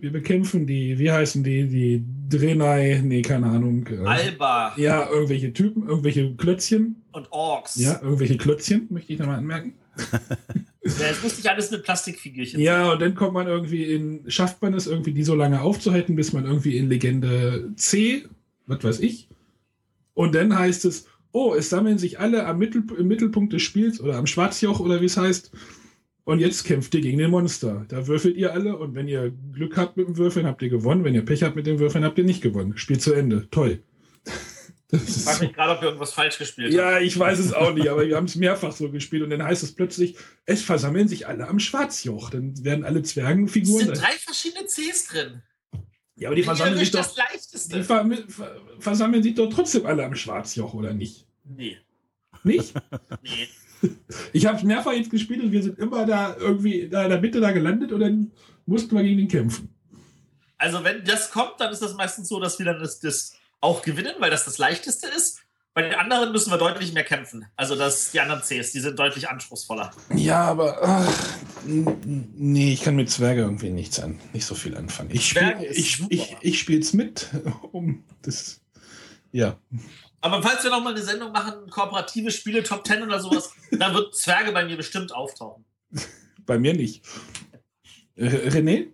Wir bekämpfen die, wie heißen die, die Drenai, nee, keine Ahnung. äh, Alba Ja, irgendwelche Typen, irgendwelche Klötzchen. und Orks. Ja, irgendwelche Klötzchen, möchte ich nochmal anmerken. Ja, Jetzt musste ich alles mit Plastikfigürchen. Ja, und dann kommt man irgendwie in, schafft man es irgendwie, die so lange aufzuhalten, bis man irgendwie in Legende C, was weiß ich. Und dann heißt es, oh, es sammeln sich alle am Mittel, im Mittelpunkt des Spiels oder am Schwarzjoch oder wie es heißt. Und jetzt kämpft ihr gegen den Monster. Da würfelt ihr alle und wenn ihr Glück habt mit dem Würfeln, habt ihr gewonnen. Wenn ihr Pech habt mit dem Würfeln, habt ihr nicht gewonnen. Spiel zu Ende. Toll. Das Ich frage mich gerade, ob wir irgendwas falsch gespielt haben. ja, ich weiß es auch nicht, aber wir haben es mehrfach so gespielt und dann heißt es plötzlich, es versammeln sich alle am Schwarzjoch. Dann werden alle Es Zwergenfiguren. sind drei verschiedene Cs drin. ja, aber die versammeln sich doch. Die ver versammeln sich doch trotzdem alle am Schwarzjoch, oder nicht? Nee, Nicht? nee. Ich habe es mehrfach jetzt gespielt und wir sind immer da irgendwie da in der Mitte da gelandet und dann mussten wir gegen den kämpfen. Also wenn das kommt, dann ist das meistens so, dass wir dann das, das auch gewinnen, weil das das leichteste ist. Bei den anderen müssen wir deutlich mehr kämpfen. Also das, die anderen Cs, die sind deutlich anspruchsvoller. Ja, aber ach, nee, ich kann mit Zwerge irgendwie nichts an, nicht so viel anfangen. Ich spiele ich, super. ich, ich spiel's mit, um das. Ja. Aber falls wir nochmal eine Sendung machen, kooperative Spiele, Top 10 oder sowas, dann wird Zwerge bei mir bestimmt auftauchen. Bei mir nicht. Äh, René?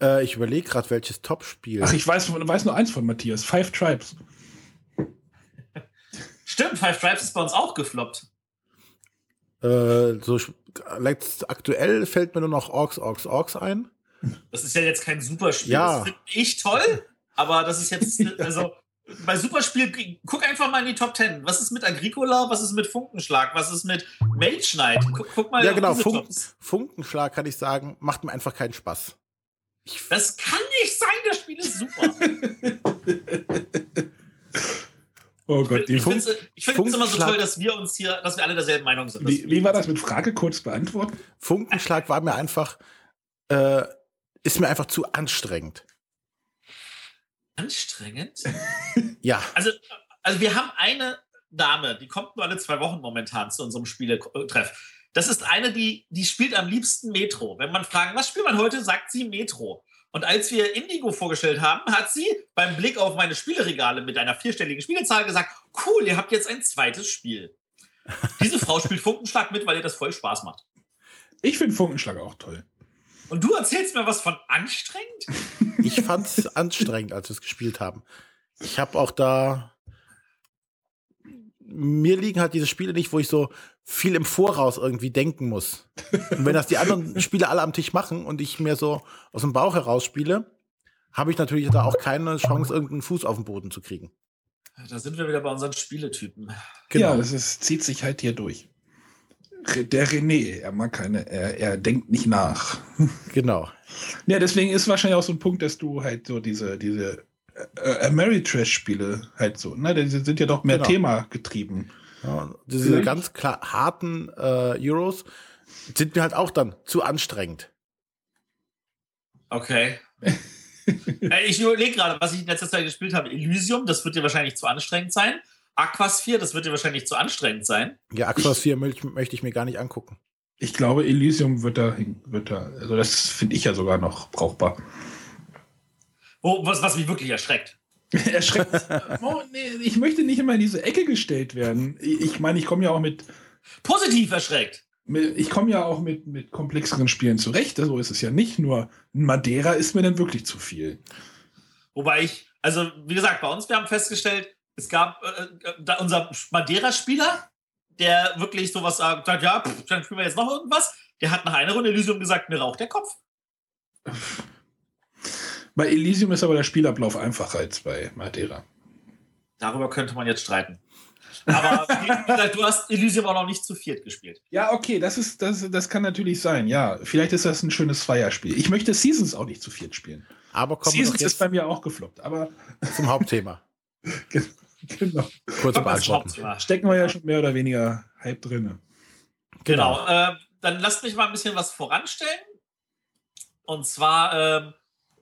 Äh, ich überlege gerade, welches Top-Spiel. Ach, ich weiß, weiß nur eins von Matthias. Five Tribes. Stimmt, Five Tribes ist bei uns auch gefloppt. Äh, so aktuell fällt mir nur noch Orks, Orks, Orks ein. Das ist ja jetzt kein Superspiel. Ja. Das finde ich toll, aber das ist jetzt, also bei Superspiel, guck einfach mal in die Top 10. Was ist mit Agricola? Was ist mit Funkenschlag? Was ist mit Mage Knight? Guck, guck mal Ja, genau. Funk, Tops. Funkenschlag kann ich sagen, macht mir einfach keinen Spaß. Ich, Das kann nicht sein, das Spiel ist super. Oh Gott, die Ich finde es immer so toll, dass wir uns hier, dass wir alle derselben Meinung sind. Wie, wie war das mit Frage kurz beantworten? Funkenschlag war mir einfach, äh, ist mir einfach zu anstrengend. Anstrengend? Ja, Also, also wir haben eine Dame, die kommt nur alle zwei Wochen momentan zu unserem Spieletreff. Das ist eine, die, die spielt am liebsten Metro. Wenn man fragen, was spielt man heute, sagt sie Metro. Und als wir Indigo vorgestellt haben, hat sie beim Blick auf meine Spieleregale mit einer vierstelligen Spielezahl gesagt, cool, ihr habt jetzt ein zweites Spiel. Diese Frau spielt Funkenschlag mit, weil ihr das voll Spaß macht. Ich finde Funkenschlag auch toll. Und du erzählst mir was von anstrengend? ich fand's anstrengend, als wir es gespielt haben. Ich habe auch da. Mir liegen halt diese Spiele nicht, wo ich so viel im Voraus irgendwie denken muss. Und wenn das die anderen Spiele alle am Tisch machen und ich mir so aus dem Bauch heraus spiele, habe ich natürlich da auch keine Chance, irgendeinen Fuß auf den Boden zu kriegen. Da sind wir wieder bei unseren Spieletypen. Ja, das ist, zieht sich halt hier durch. Der René, er mag keine, er, er denkt nicht nach. genau. Ja, deswegen ist wahrscheinlich auch so ein Punkt, dass du halt so diese, diese äh, Ameritrash-Spiele halt so, ne, die sind ja doch mehr Genau. Thema getrieben. Ja, diese Vielleicht- ganz klar harten äh, Euros, sind mir halt auch dann zu anstrengend. Okay. Äh, ich überlege gerade, was ich in letzter Zeit gespielt habe. Elysium, das wird dir wahrscheinlich zu anstrengend sein. Aquasphere, das wird dir wahrscheinlich zu anstrengend sein. Ja, Aquasphere möchte, möchte ich mir gar nicht angucken. Ich glaube, Elysium wird da, wird da also das finde ich ja sogar noch brauchbar. Wo, was, was mich wirklich erschreckt. erschreckt. oh, nee, ich möchte nicht immer in diese Ecke gestellt werden. Ich meine, ich komme ja auch mit. Positiv erschreckt ich komme ja auch mit, mit komplexeren Spielen zurecht, so ist es ja nicht. Nur Madeira ist mir dann wirklich zu viel. Wobei ich, also wie gesagt, bei uns, wir haben festgestellt, es gab äh, da unser Madeira-Spieler, der wirklich sowas sagt, ja, pff, dann spielen wir jetzt noch irgendwas. Der hat nach einer Runde Elysium gesagt, mir raucht der Kopf. Bei Elysium ist aber der Spielablauf einfacher als bei Madeira. Darüber könnte man jetzt streiten. Aber du hast Elysium auch noch nicht zu viert gespielt. Ja, okay, das, ist, das, das kann natürlich sein. Ja, vielleicht ist das ein schönes Zweierspiel. Ich möchte Seasons auch nicht zu viert spielen. Aber Seasons ist bei mir auch gefloppt. Aber zum Hauptthema. genau. Kurze Beantwortung. Stecken wir ja schon mehr oder weniger halb drin. Genau. genau. Äh, dann lasst mich mal ein bisschen was voranstellen. Und zwar äh,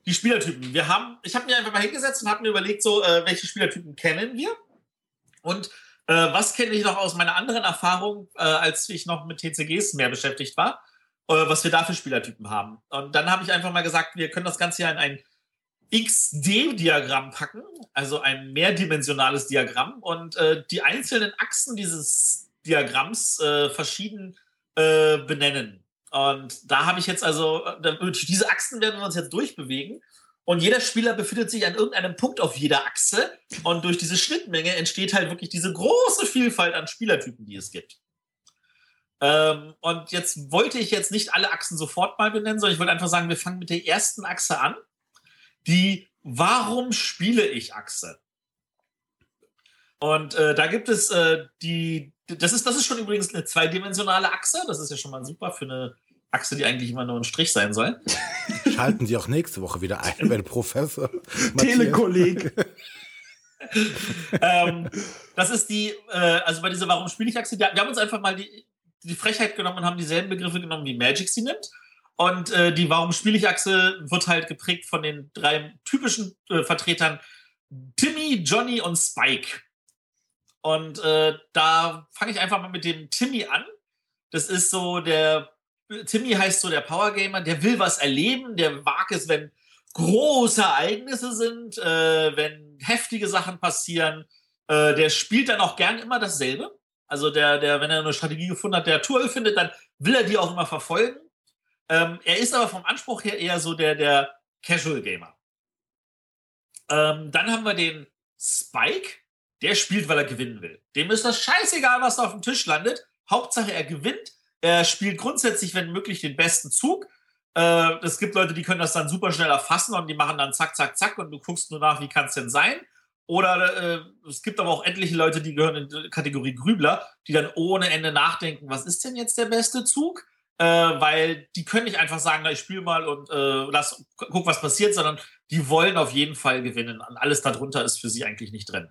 die Spielertypen. Wir haben, ich habe mir einfach mal hingesetzt und habe mir überlegt, so äh, welche Spielertypen kennen wir und äh, was kenne ich noch aus meiner anderen Erfahrung, äh, als ich noch mit TCGs mehr beschäftigt war, äh, was wir da für Spielertypen haben. Und dann habe ich einfach mal gesagt, wir können das Ganze ja in ein XD-Diagramm packen, also ein mehrdimensionales Diagramm und äh, die einzelnen Achsen dieses Diagramms äh, verschieden äh, benennen. Und da habe ich jetzt also, durch diese Achsen werden wir uns jetzt durchbewegen. Und jeder Spieler befindet sich an irgendeinem Punkt auf jeder Achse. Und durch diese Schnittmenge entsteht halt wirklich diese große Vielfalt an Spielertypen, die es gibt. Ähm, und jetzt wollte ich jetzt nicht alle Achsen sofort mal benennen, sondern ich wollte einfach sagen, wir fangen mit der ersten Achse an. Die Warum spiele ich Achse? Und äh, da gibt es äh, die, das ist, das ist schon übrigens eine zweidimensionale Achse. Das ist ja schon mal super für eine Achse, die eigentlich immer nur ein Strich sein soll. Schalten Sie auch nächste Woche wieder ein, wenn Professor. Telekolleg. ähm, das ist die, äh, also bei dieser Warum spiele ich Achse, wir haben uns einfach mal die, die Frechheit genommen und haben dieselben Begriffe genommen, wie Magic sie nimmt. Und äh, die Warum spiele ich Achse wird halt geprägt von den drei typischen äh, Vertretern Timmy, Johnny und Spike. Und äh, da fange ich einfach mal mit dem Timmy an. Das ist so der Timmy heißt so der Power Gamer, der will was erleben, der mag es, wenn große Ereignisse sind, äh, wenn heftige Sachen passieren. Äh, der spielt dann auch gern immer dasselbe. Also der, der, wenn er eine Strategie gefunden hat, der Tour findet, dann will er die auch immer verfolgen. Ähm, er ist aber vom Anspruch her eher so der, der Casual Gamer. Ähm, dann haben wir den Spike, der spielt, weil er gewinnen will. Dem ist das scheißegal, was da auf dem Tisch landet. Hauptsache, er gewinnt. Er spielt grundsätzlich, wenn möglich, den besten Zug. Äh, es gibt Leute, die können das dann super schnell erfassen und die machen dann zack, zack, zack und du guckst nur nach, wie kann es denn sein. Oder äh, es gibt aber auch etliche Leute, die gehören in die Kategorie Grübler, die dann ohne Ende nachdenken, was ist denn jetzt der beste Zug? Äh, weil die können nicht einfach sagen, na, ich spiele mal und äh, lass, guck, was passiert, sondern die wollen auf jeden Fall gewinnen. Und alles darunter ist für sie eigentlich nicht drin.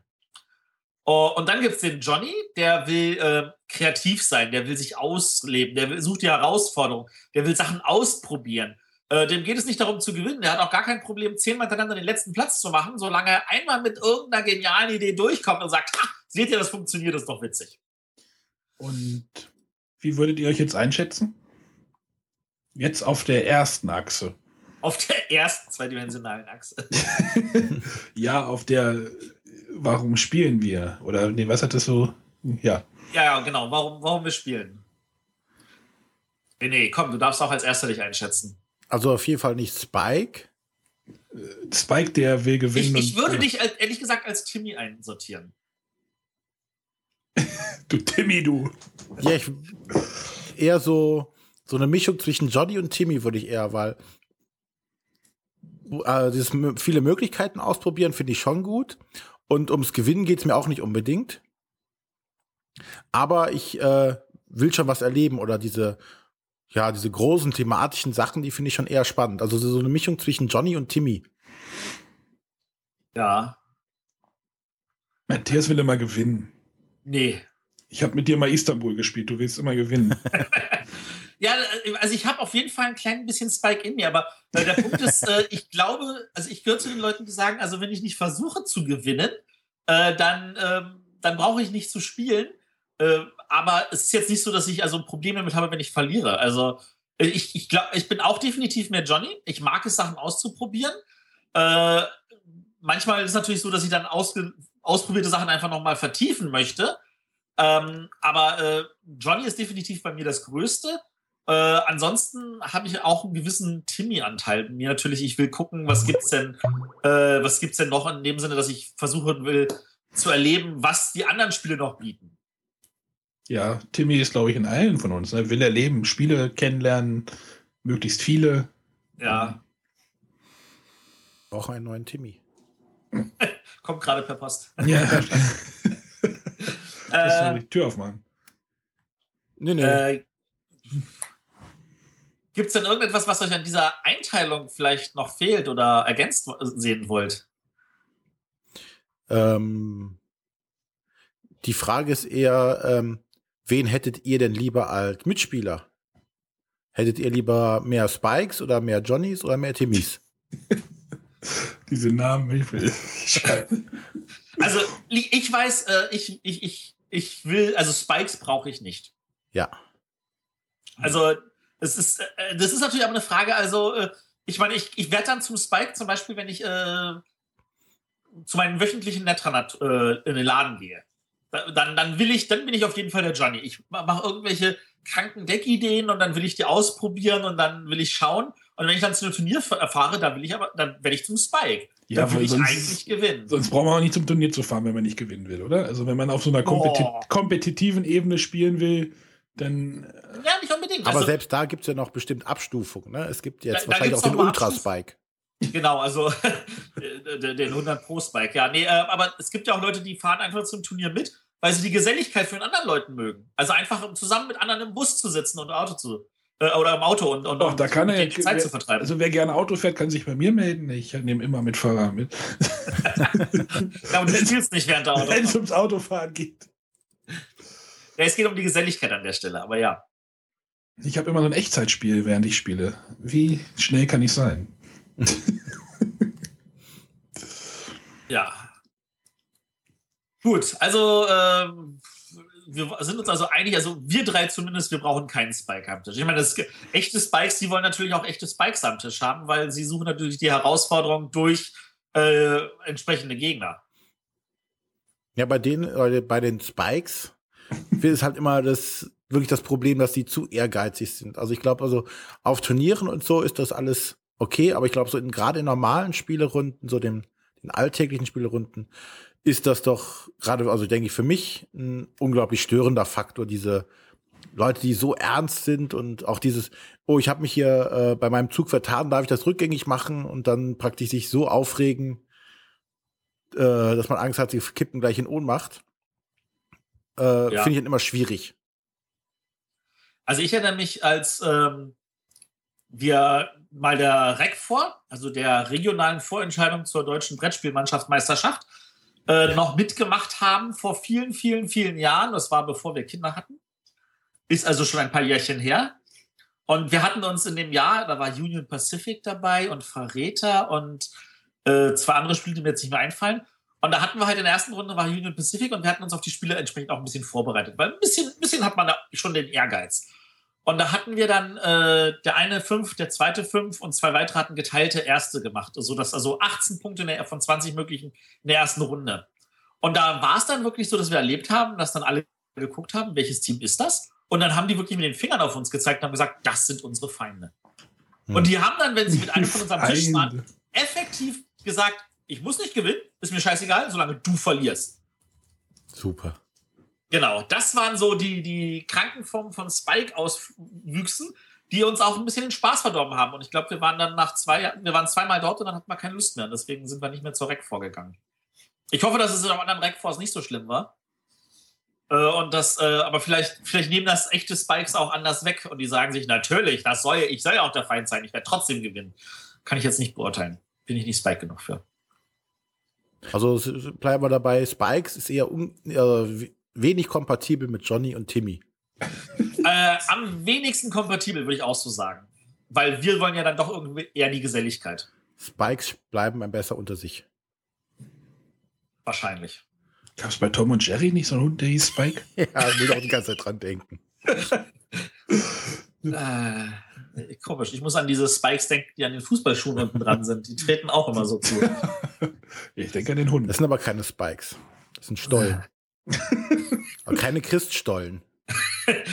Oh, und dann gibt es den Johnny, der will äh, kreativ sein, der will sich ausleben, der will, sucht die Herausforderung, der will Sachen ausprobieren. Äh, dem geht es nicht darum zu gewinnen. Der hat auch gar kein Problem, zehnmal hintereinander den letzten Platz zu machen, solange er einmal mit irgendeiner genialen Idee durchkommt und sagt, seht ihr, das funktioniert, das ist doch witzig. Und wie würdet ihr euch jetzt einschätzen? Jetzt auf der ersten Achse. Auf der ersten zweidimensionalen Achse. ja, auf der warum spielen wir? Oder nee, was hat das so? Ja. Ja, ja, genau. Warum, warum wir spielen? Nee, komm, du darfst auch als erster dich einschätzen. Also auf jeden Fall nicht Spike. Äh, Spike, der will gewinnen. Ich, ich würde dich ehrlich gesagt als Timmy einsortieren. du Timmy, du. Ja, ich eher so, so eine Mischung zwischen Johnny und Timmy würde ich eher, weil äh, dieses viele Möglichkeiten ausprobieren finde ich schon gut. Und ums Gewinnen geht es mir auch nicht unbedingt. Aber ich äh, will schon was erleben oder diese, ja, diese großen thematischen Sachen, die finde ich schon eher spannend. Also so eine Mischung zwischen Johnny und Timmy. Ja. Matthias will immer gewinnen. Nee. Ich habe mit dir mal Istanbul gespielt, du willst immer gewinnen. Ja, also ich habe auf jeden Fall ein klein bisschen Spike in mir, aber äh, der Punkt ist, äh, ich glaube, also ich gehöre zu den Leuten, die sagen, also wenn ich nicht versuche zu gewinnen, äh, dann, ähm, dann brauche ich nicht zu spielen. Äh, aber es ist jetzt nicht so, dass ich also Probleme damit habe, wenn ich verliere. Also äh, ich, ich glaube, ich bin auch definitiv mehr Johnny. Ich mag es, Sachen auszuprobieren. Äh, manchmal ist es natürlich so, dass ich dann ausprobierte Sachen einfach nochmal vertiefen möchte. Ähm, aber äh, Johnny ist definitiv bei mir das Größte. Äh, ansonsten habe ich auch einen gewissen Timmy-Anteil. Mir natürlich, ich will gucken, was gibt's denn, äh, was gibt's denn noch in dem Sinne, dass ich versuchen will zu erleben, was die anderen Spiele noch bieten. Ja, Timmy ist, glaube ich, in allen von uns. Ne? Will erleben, Spiele kennenlernen, möglichst viele. Ja. Auch einen neuen Timmy. Kommt gerade per Post. Ja. Äh, soll die Tür aufmachen. Nee, nee. Äh, Gibt es denn irgendetwas, was euch an dieser Einteilung vielleicht noch fehlt oder ergänzt sehen wollt? Ähm, die Frage ist eher, ähm, wen hättet ihr denn lieber als Mitspieler? Hättet ihr lieber mehr Spikes oder mehr Johnnies oder mehr Timmys? Diese Namen, ich will. Also ich weiß, äh, ich, ich, ich, ich will, also Spikes brauche ich nicht. Ja. Also das ist, äh, das ist natürlich aber eine Frage, also äh, ich meine, ich, ich werde dann zum Spike zum Beispiel, wenn ich äh, zu meinem wöchentlichen Netranat äh, in den Laden gehe. Dann, dann will ich, dann bin ich auf jeden Fall der Johnny. Ich mache irgendwelche kranken Deckideen und dann will ich die ausprobieren und dann will ich schauen. Und wenn ich dann zu einem Turnier erfahre, dann will ich aber, dann werde ich zum Spike. Ja, dann will ich sonst- eigentlich gewinnen. Sonst braucht man auch nicht zum Turnier zu fahren, wenn man nicht gewinnen will, oder? Also wenn man auf so einer kompeti Boah. kompetitiven Ebene spielen will, dann Ja, nicht unbedingt. Aber Also, selbst da gibt es ja noch bestimmt Abstufungen. Ne? Es gibt jetzt Da- da wahrscheinlich gibt's auch den Ultra-Spike. Genau, also den den 100 Pro Spike. Ja, nee, äh, aber es gibt ja auch Leute, die fahren einfach zum Turnier mit, weil sie die Geselligkeit von anderen Leuten mögen. Also einfach zusammen mit anderen im Bus zu sitzen und Auto zu äh, oder im Auto und, und, Doch, und da kann er- die Zeit zu vertreiben. Also wer gerne Auto fährt, kann sich bei mir melden. Ich nehme immer mit Fahrer mit. aber du spielst nicht während der Auto. Wenn es ums Autofahren geht. Ja, es geht um die Geselligkeit an der Stelle, aber ja. Ich habe immer so ein Echtzeitspiel, während ich spiele. Wie schnell kann ich sein? Ja. Gut, also ähm, wir sind uns also einig, also wir drei zumindest, wir brauchen keinen Spike am Tisch. Ich meine, das, echte Spikes, die wollen natürlich auch echte Spikes am Tisch haben, weil sie suchen natürlich die Herausforderung durch äh, entsprechende Gegner. Ja, bei denen, äh, bei den Spikes ist halt immer das wirklich das Problem, dass die zu ehrgeizig sind. Also ich glaube, also auf Turnieren und so ist das alles okay, aber ich glaube, so in, gerade in normalen Spielerunden, so den, den alltäglichen Spielerunden, ist das doch gerade, also denke ich, für mich ein unglaublich störender Faktor, diese Leute, die so ernst sind und auch dieses, oh, ich habe mich hier äh, bei meinem Zug vertan, darf ich das rückgängig machen und dann praktisch sich so aufregen, äh, dass man Angst hat, sie kippen gleich in Ohnmacht. Äh, Ja. Finde ich dann immer schwierig. Also ich erinnere mich, als ähm, wir mal der REC vor, also der regionalen Vorentscheidung zur deutschen Brettspielmannschaftsmeisterschaft, äh, noch mitgemacht haben vor vielen, vielen, vielen Jahren. Das war bevor wir Kinder hatten. Ist also schon ein paar Jährchen her. Und wir hatten uns in dem Jahr, da war Union Pacific dabei und Verräter und äh, zwei andere Spiele, die mir jetzt nicht mehr einfallen. Und da hatten wir halt in der ersten Runde war Union Pacific und wir hatten uns auf die Spiele entsprechend auch ein bisschen vorbereitet, weil ein bisschen, ein bisschen hat man da schon den Ehrgeiz. Und da hatten wir dann äh, der eine fünf, der zweite fünf und zwei weitere hatten geteilte Erste gemacht, sodass also 18 Punkte in der, von 20 möglichen in der ersten Runde. Und da war es dann wirklich so, dass wir erlebt haben, dass dann alle geguckt haben, welches Team ist das? Und dann haben die wirklich mit den Fingern auf uns gezeigt und haben gesagt, das sind unsere Feinde. Hm. Und die haben dann, wenn sie mit einem von uns am Tisch waren, effektiv gesagt, ich muss nicht gewinnen, ist mir scheißegal, solange du verlierst. Super. Genau, das waren so die, die Krankenformen von Spike-Auswüchsen, die uns auch ein bisschen den Spaß verdorben haben. Und ich glaube, wir waren dann nach zwei, wir waren zweimal dort und dann hatten wir keine Lust mehr. Deswegen sind wir nicht mehr zur Rec vorgegangen. Ich hoffe, dass es in einem anderen Rec Force nicht so schlimm war. Äh, und das, äh, aber vielleicht, vielleicht nehmen das echte Spikes auch anders weg und die sagen sich, natürlich, das soll, ich soll ja auch der Feind sein, ich werde trotzdem gewinnen. Kann ich jetzt nicht beurteilen. Bin ich nicht Spike genug für. Also bleiben wir dabei, Spikes ist eher un, äh, we- wenig kompatibel mit Johnny und Timmy. äh, am wenigsten kompatibel, würde ich auch so sagen. Weil wir wollen ja dann doch irgendwie eher die Geselligkeit. Spikes bleiben ein besser unter sich. Wahrscheinlich. Gab es bei Tom und Jerry nicht so einen Hund, der hieß Spike? ja, muss ich auch die ganze Zeit dran denken. äh, komisch. Ich muss an diese Spikes denken, die an den Fußballschuhen unten dran sind. Die treten auch immer so zu. ich denke an den Hund. Das sind aber keine Spikes. Das sind Stollen. aber keine Christstollen.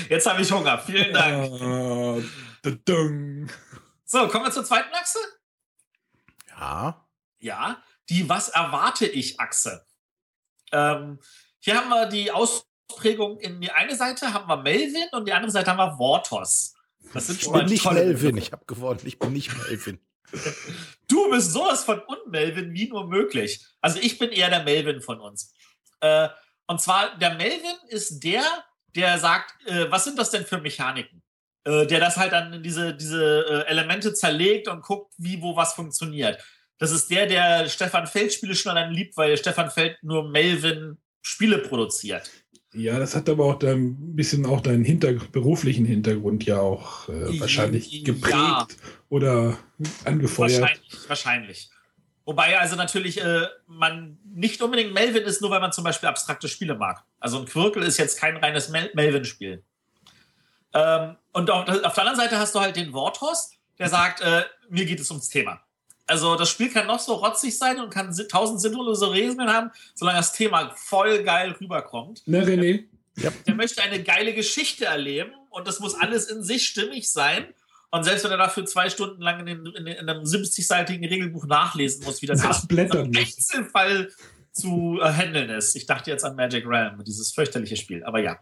Jetzt habe ich Hunger. Vielen Dank. Uh, so, kommen wir zur zweiten Achse? Ja. Ja, die Was erwarte ich Achse. Ähm, hier haben wir die Ausprägung in die eine Seite haben wir Melvin und die andere Seite haben wir Vortos. Das sind schon ich bin nicht Melvin, ich habe gewonnen, ich bin nicht Melvin. Du bist sowas von un-Melvin wie nur möglich. Also ich bin eher der Melvin von uns. Äh, und zwar, der Melvin ist der, der sagt, äh, was sind das denn für Mechaniken? Äh, der das halt dann in diese, diese äh, Elemente zerlegt und guckt, wie, wo was funktioniert. Das ist der, der Stefan Feld Spiele schon dann liebt, weil Stefan Feld nur Melvin Spiele produziert. Ja, das hat aber auch ein bisschen auch deinen Hinter beruflichen Hintergrund ja auch äh, wahrscheinlich geprägt ja. oder angefeuert. Wahrscheinlich, wahrscheinlich. Wobei also natürlich äh, man nicht unbedingt Melvin ist, nur weil man zum Beispiel abstrakte Spiele mag. Also ein Quirkel ist jetzt kein reines Mel Melvin-Spiel. Ähm, und auf, auf, der anderen Seite hast du halt den Worthorst, der sagt, äh, mir geht es ums Thema. Also das Spiel kann noch so rotzig sein und kann tausend sinnlose Regeln haben, solange das Thema voll geil rüberkommt. Ne, René? Ja. Der möchte eine geile Geschichte erleben und das muss alles in sich stimmig sein. Und selbst wenn er dafür zwei Stunden lang in, den, in, in einem 70-seitigen Regelbuch nachlesen muss, wie das, das Blättern Einzelfall zu äh, handeln ist. Ich dachte jetzt an Magic Realm, dieses fürchterliche Spiel, aber ja.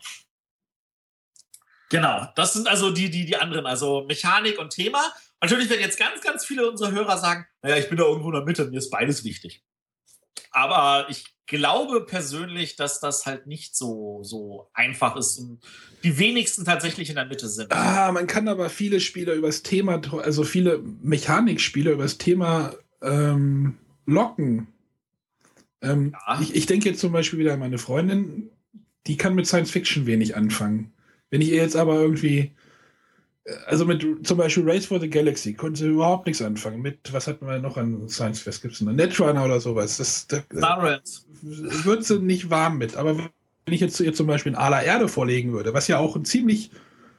Genau, das sind also die, die, die anderen, also Mechanik und Thema. Natürlich werden jetzt ganz, ganz viele unserer Hörer sagen, naja, ich bin da irgendwo in der Mitte, mir ist beides wichtig. Aber ich glaube persönlich, dass das halt nicht so, so einfach ist und die wenigsten tatsächlich in der Mitte sind. Ah, man kann aber viele Spieler übers Thema, also viele Mechanikspieler übers Thema ähm, locken. Ähm, ja. ich, ich denke jetzt zum Beispiel wieder an meine Freundin, die kann mit Science Fiction wenig anfangen. Wenn ich ihr jetzt aber irgendwie also mit zum Beispiel Race for the Galaxy konnte sie überhaupt nichts anfangen. Mit, was hat man noch an Science Fest? Gibt es eine Netrunner oder sowas? Das, das wird sie nicht warm mit. Aber wenn ich jetzt zu ihr zum Beispiel in aller Erde vorlegen würde, was ja auch ein ziemlich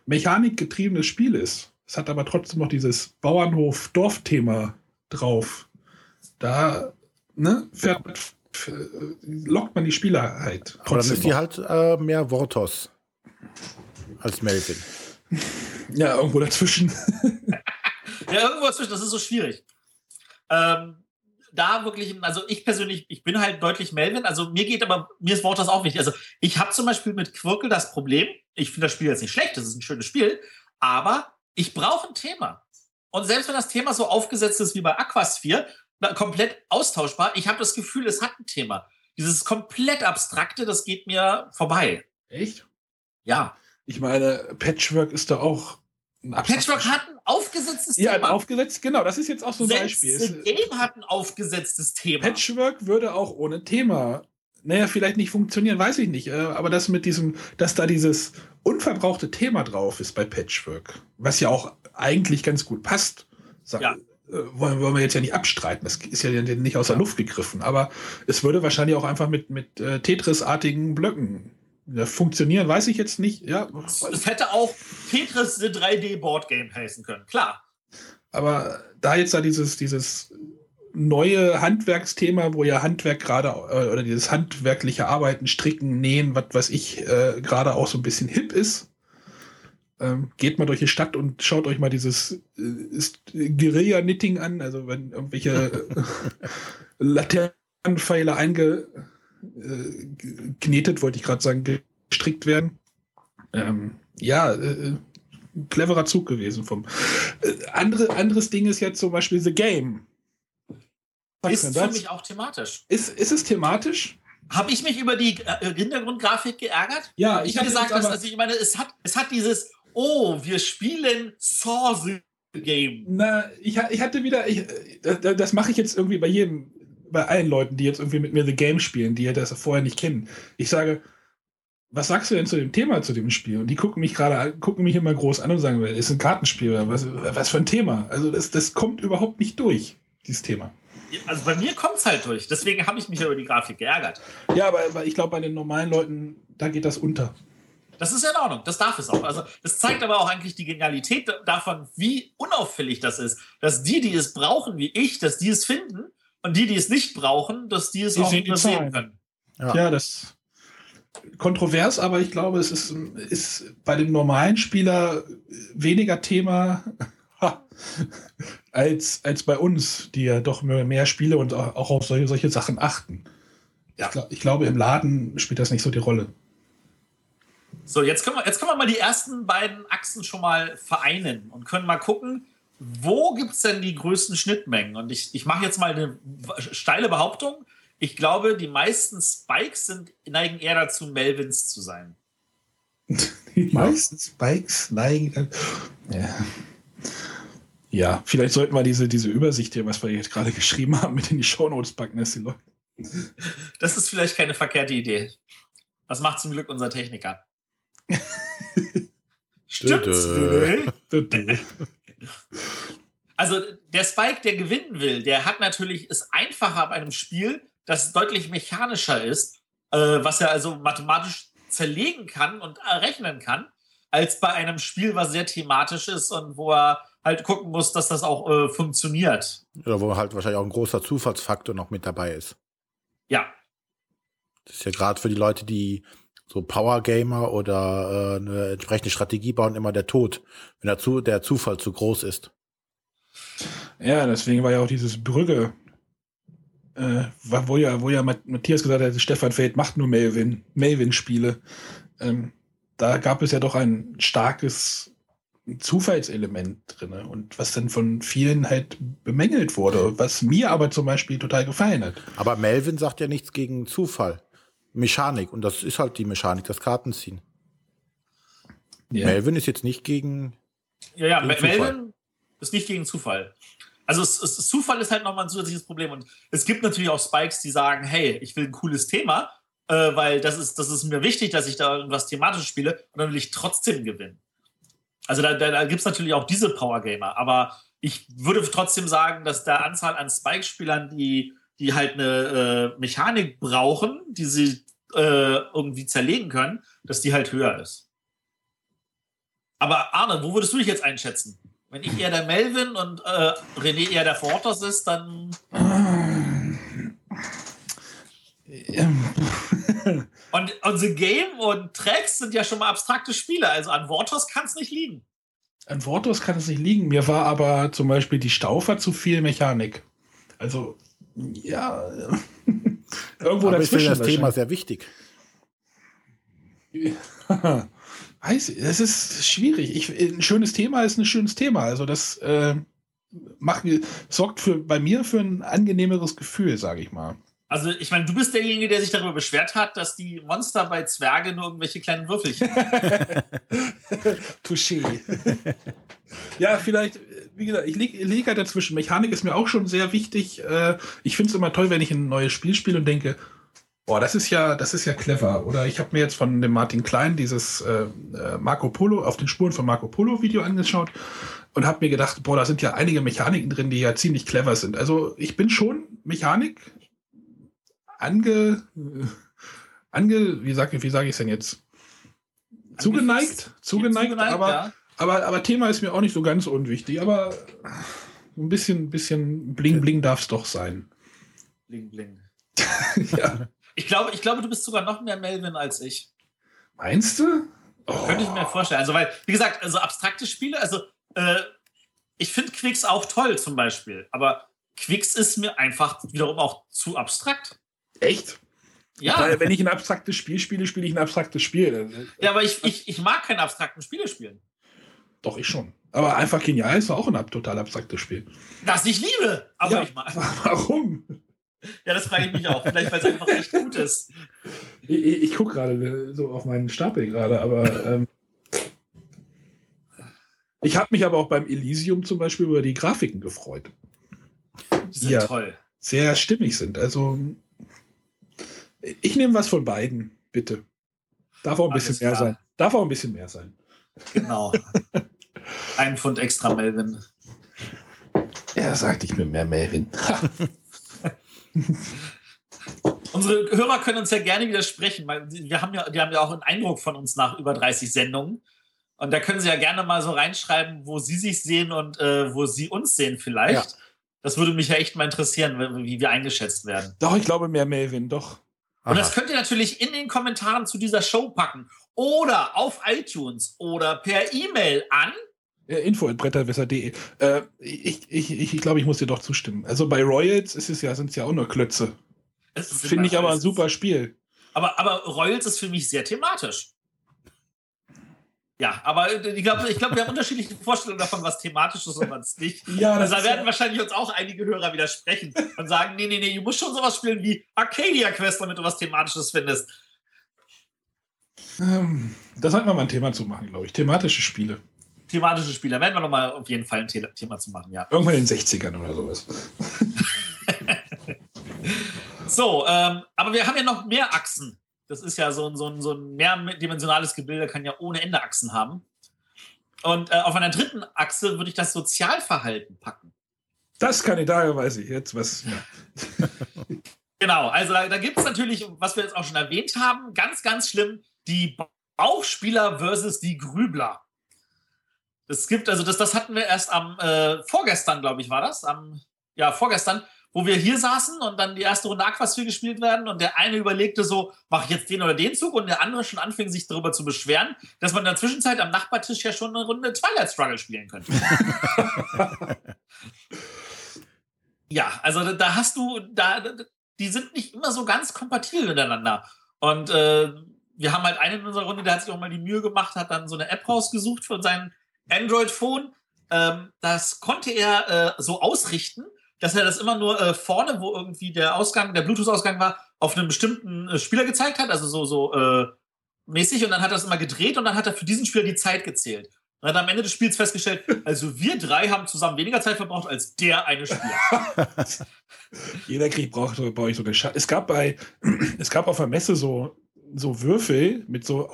mechanikgetriebenes Spiel ist, es hat aber trotzdem noch dieses Bauernhof-Dorf-Thema drauf. Da ne, fährt, lockt man die Spieler halt. Aber dann ist die halt äh, mehr Wortos als Melvin. Ja, irgendwo dazwischen. ja, irgendwo dazwischen, das ist so schwierig. Ähm, da wirklich, also ich persönlich, ich bin halt deutlich Melvin, also mir geht aber, mir ist Worters auch wichtig. Also ich habe zum Beispiel mit Quirkel das Problem, ich finde das Spiel jetzt nicht schlecht, das ist ein schönes Spiel, aber ich brauche ein Thema. Und selbst wenn das Thema so aufgesetzt ist wie bei Aquasphere, komplett austauschbar, ich habe das Gefühl, es hat ein Thema. Dieses komplett Abstrakte, das geht mir vorbei. Echt? Ja. Ich meine, Patchwork ist da auch ein Patchwork hat ein aufgesetztes ja, Thema. Ja, aufgesetzt, genau. Das ist jetzt auch so ein Selbst Beispiel. The Game hat ein aufgesetztes Thema. Patchwork würde auch ohne Thema, naja, vielleicht nicht funktionieren, weiß ich nicht. Äh, aber das mit diesem, dass da dieses unverbrauchte Thema drauf ist bei Patchwork, was ja auch eigentlich ganz gut passt, ja. Äh, wollen, wollen wir jetzt ja nicht abstreiten. Das ist ja nicht aus der Luft gegriffen. Aber es würde wahrscheinlich auch einfach mit, mit äh, Tetris-artigen Blöcken ja, funktionieren, weiß ich jetzt nicht. Ja, es hätte auch Tetris 3D Boardgame heißen können, klar. Aber da jetzt da dieses, dieses neue Handwerksthema, wo ja Handwerk gerade äh, oder dieses handwerkliche Arbeiten, Stricken, Nähen, was weiß ich, äh, gerade auch so ein bisschen hip ist. Ähm, geht mal durch die Stadt und schaut euch mal dieses äh, Guerilla-Knitting an, also wenn irgendwelche Laternenpfeile einge geknetet, wollte ich gerade sagen, gestrickt werden. Ähm, ja, äh, cleverer Zug gewesen vom. Äh, andere, anderes Ding ist jetzt zum Beispiel The Game. Was ist für mich auch thematisch. Ist, ist es thematisch? Habe ich mich über die äh, Hintergrundgrafik geärgert? Ja, ich, habe gesagt, dass, also ich meine, es hat, es hat dieses, oh, wir spielen Saw Game. Na, ich, ich hatte wieder, ich, das, das mache ich jetzt irgendwie bei jedem bei allen Leuten, die jetzt irgendwie mit mir The Game spielen, die ja das vorher nicht kennen. Ich sage, was sagst du denn zu dem Thema, zu dem Spiel? Und die gucken mich gerade, gucken mich immer groß an und sagen, ist ein Kartenspiel, was, was für ein Thema? Also das, das kommt überhaupt nicht durch, dieses Thema. Also bei mir kommt es halt durch. Deswegen habe ich mich über die Grafik geärgert. Ja, aber, aber ich glaube, bei den normalen Leuten, da geht das unter. Das ist ja in Ordnung, das darf es auch. Also das zeigt aber auch eigentlich die Genialität davon, wie unauffällig das ist. Dass die, die es brauchen, wie ich, dass die es finden und die, die es nicht brauchen, dass die es Die auch sehen übersehen können. Ja. Ja, das kontrovers, aber ich glaube, es ist, ist bei dem normalen Spieler weniger Thema als, als bei uns, die ja doch mehr, mehr Spiele und auch auch auf solche, solche Sachen achten. Ja. Ich, glaub, ich glaube, im Laden spielt das nicht so die Rolle. So, jetzt können, wir, jetzt können wir mal die ersten beiden Achsen schon mal vereinen und können mal gucken, wo gibt es denn die größten Schnittmengen? Und ich, ich mache jetzt mal eine steile Behauptung. Ich glaube, die meisten Spikes sind, neigen eher dazu, Melvins zu sein. Die meisten Spikes neigen. Ja. ja, vielleicht sollten wir diese, diese Übersicht hier, was wir jetzt gerade geschrieben haben, mit in die Shownotes packen, dass die Leute. Das ist vielleicht keine verkehrte Idee. Das macht zum Glück unser Techniker. Stimmt's? Also der Spike, der gewinnen will, der hat natürlich es einfacher bei einem Spiel, das deutlich mechanischer ist, äh, was er also mathematisch zerlegen kann und errechnen kann, als bei einem Spiel, was sehr thematisch ist und wo er halt gucken muss, dass das auch äh, funktioniert. Oder wo halt wahrscheinlich auch ein großer Zufallsfaktor noch mit dabei ist. Ja, Das ist ja gerade für die Leute, die so Power Gamer oder äh, eine entsprechende Strategie bauen, immer der Tod, wenn der, zu, der Zufall zu groß ist. Ja, deswegen war ja auch dieses Brügge, äh, wo ja, wo ja Mat- Matthias gesagt hat, Stefan Feld macht nur Melvin, Melvin-Spiele. Ähm, da gab es ja doch ein starkes Zufallselement drin und was dann von vielen halt bemängelt wurde, was mir aber zum Beispiel total gefallen hat. Aber Melvin sagt ja nichts gegen Zufall. Mechanik. Und das ist halt die Mechanik, das Kartenziehen. Ja. Melvin ist jetzt nicht gegen. ja, ja. Gegen. Melvin ist nicht gegen Zufall. Also es, es, Zufall ist halt nochmal ein zusätzliches Problem. Und es gibt natürlich auch Spikes, die sagen, hey, ich will ein cooles Thema, äh, weil das ist, das ist mir wichtig, dass ich da irgendwas thematisch spiele und dann will ich trotzdem gewinnen. Also da, da, da gibt es natürlich auch diese Power-Gamer, aber ich würde trotzdem sagen, dass der Anzahl an Spike-Spielern, die, die halt eine äh, Mechanik brauchen, die sie äh, irgendwie zerlegen können, dass die halt höher ist. Aber Arne, wo würdest du dich jetzt einschätzen? Wenn ich eher der Melvin und äh, René eher der Fortos ist, dann. Und, und The Game und Tracks sind ja schon mal abstrakte Spiele. Also an Vortos kann es nicht liegen. An Wortos kann es nicht liegen. Mir war aber zum Beispiel die Staufer zu viel Mechanik. Also, ja, irgendwo Aber ich finde dazwischen. das Thema sehr wichtig. Weiß, ich, das ist schwierig. Ich, ein schönes Thema ist ein schönes Thema. Also das äh, macht mir, sorgt für, bei mir für ein angenehmeres Gefühl, sage ich mal. Also, ich meine, du bist derjenige, der sich darüber beschwert hat, dass die Monster bei Zwerge nur irgendwelche kleinen Würfelchen. Touché. ja, vielleicht, wie gesagt, ich liege lieg halt dazwischen. Mechanik ist mir auch schon sehr wichtig. Äh, Ich finde es immer toll, wenn ich ein neues Spiel spiele und denke, boah, das ist ja, das ist ja clever. Oder ich habe mir jetzt von dem Martin Klein dieses äh, äh, Marco Polo, auf den Spuren von Marco Polo Video angeschaut und habe mir gedacht, boah, da sind ja einige Mechaniken drin, die ja ziemlich clever sind. Also ich bin schon Mechanik ange, ange, wie sage wie sag ich es denn jetzt? Zugeneigt, zugeneigt, aber, ja. aber, aber Thema ist mir auch nicht so ganz unwichtig, aber ein bisschen, bisschen bling bling darf es doch sein. Bling, bling. ja. Ich glaube, ich glaube, du bist sogar noch mehr Melvin als ich. Meinst du? Oh. Könnte ich mir vorstellen. Also, weil, wie gesagt, also abstrakte Spiele, also äh, ich finde Quicks auch toll zum Beispiel, aber Quicks ist mir einfach wiederum auch zu abstrakt. Echt? Ja, Weil wenn ich ein abstraktes Spiel spiele, spiele ich ein abstraktes Spiel. ja aber ich, ich, ich mag keine abstrakten Spiele spielen. Doch, ich schon. Aber einfach genial ist auch ein ab- total abstraktes Spiel. Das ich liebe, aber ja, ich mag. Warum? Ja, das frage ich mich auch. Vielleicht, weil es einfach echt gut ist. Ich, ich, gucke gerade so auf meinen Stapel gerade, aber ähm, ich habe mich aber auch beim Elysium zum Beispiel über die Grafiken gefreut. Die sind Ja. toll. Sehr stimmig sind. Also ich nehme was von beiden, bitte. Darf auch ein bisschen mehr sein. Darf auch ein bisschen mehr sein. Genau. ein Pfund extra Melvin. Er sagt, ich bin mehr Melvin. Unsere Hörer können uns ja gerne widersprechen, weil wir haben ja, die haben ja auch einen Eindruck von uns nach über 30 Sendungen. Und da können Sie ja gerne mal so reinschreiben, wo Sie sich sehen und äh, wo Sie uns sehen vielleicht. Ja. Das würde mich ja echt mal interessieren, wie wir eingeschätzt werden. Doch, ich glaube mehr Melvin, doch. Und das könnt ihr natürlich in den Kommentaren zu dieser Show packen. Oder auf iTunes oder per E-Mail an info.bretterwisser.de. Äh, ich, ich, ich, ich glaube, ich muss dir doch zustimmen. Also bei Royals ist es ja, sind es ja auch nur Klötze. Finde ich aber ein super Spiel. Aber, aber Royals ist für mich sehr thematisch. Ja, aber ich glaube, ich glaub, wir haben unterschiedliche Vorstellungen davon, was thematisch ist und was nicht. Ja, also da werden wahrscheinlich uns auch einige Hörer widersprechen und sagen, nee, nee, nee, du musst schon sowas spielen wie Arcadia Quest, damit du was Thematisches findest. Ähm, da sollten wir mal ein Thema zu machen, glaube ich. Thematische Spiele. Thematische Spiele, da werden wir nochmal auf jeden Fall ein Thema zu machen, ja. Irgendwann in den 60ern oder sowas. so, ähm, aber wir haben ja noch mehr Achsen das ist ja so ein, so ein, so ein mehrdimensionales Gebilde, kann ja ohne Ende Achsen haben. Und äh, auf einer dritten Achse würde ich das Sozialverhalten packen. Das kann ich, daher weiß ich jetzt was. Ja. genau, also da, da gibt es natürlich, was wir jetzt auch schon erwähnt haben, ganz, ganz schlimm, die Bauchspieler versus die Grübler. Das gibt, also das, das hatten wir erst am äh, vorgestern, glaube ich, war das. Am, ja, vorgestern wo wir hier saßen und dann die erste Runde Aquasphere gespielt werden und der eine überlegte so, mache ich jetzt den oder den Zug und der andere schon anfing, sich darüber zu beschweren, dass man in der Zwischenzeit am Nachbartisch ja schon eine Runde Twilight Struggle spielen könnte. ja, also da hast du, da, die sind nicht immer so ganz kompatibel miteinander. Und äh, wir haben halt einen in unserer Runde, der hat sich auch mal die Mühe gemacht, hat dann so eine App rausgesucht für sein Android-Phone. Ähm, das konnte er äh, so ausrichten, dass er das immer nur äh, vorne, wo irgendwie der Ausgang, der Bluetooth-Ausgang war, auf einen bestimmten äh, Spieler gezeigt hat, also so, so äh, mäßig, und dann hat er das immer gedreht und dann hat er für diesen Spieler die Zeit gezählt. Und hat am Ende des Spiels festgestellt, also wir drei haben zusammen weniger Zeit verbraucht als der eine Spieler. Jeder Krieg braucht bei euch so eine Scha Es gab bei, es gab auf der Messe so, so Würfel mit so,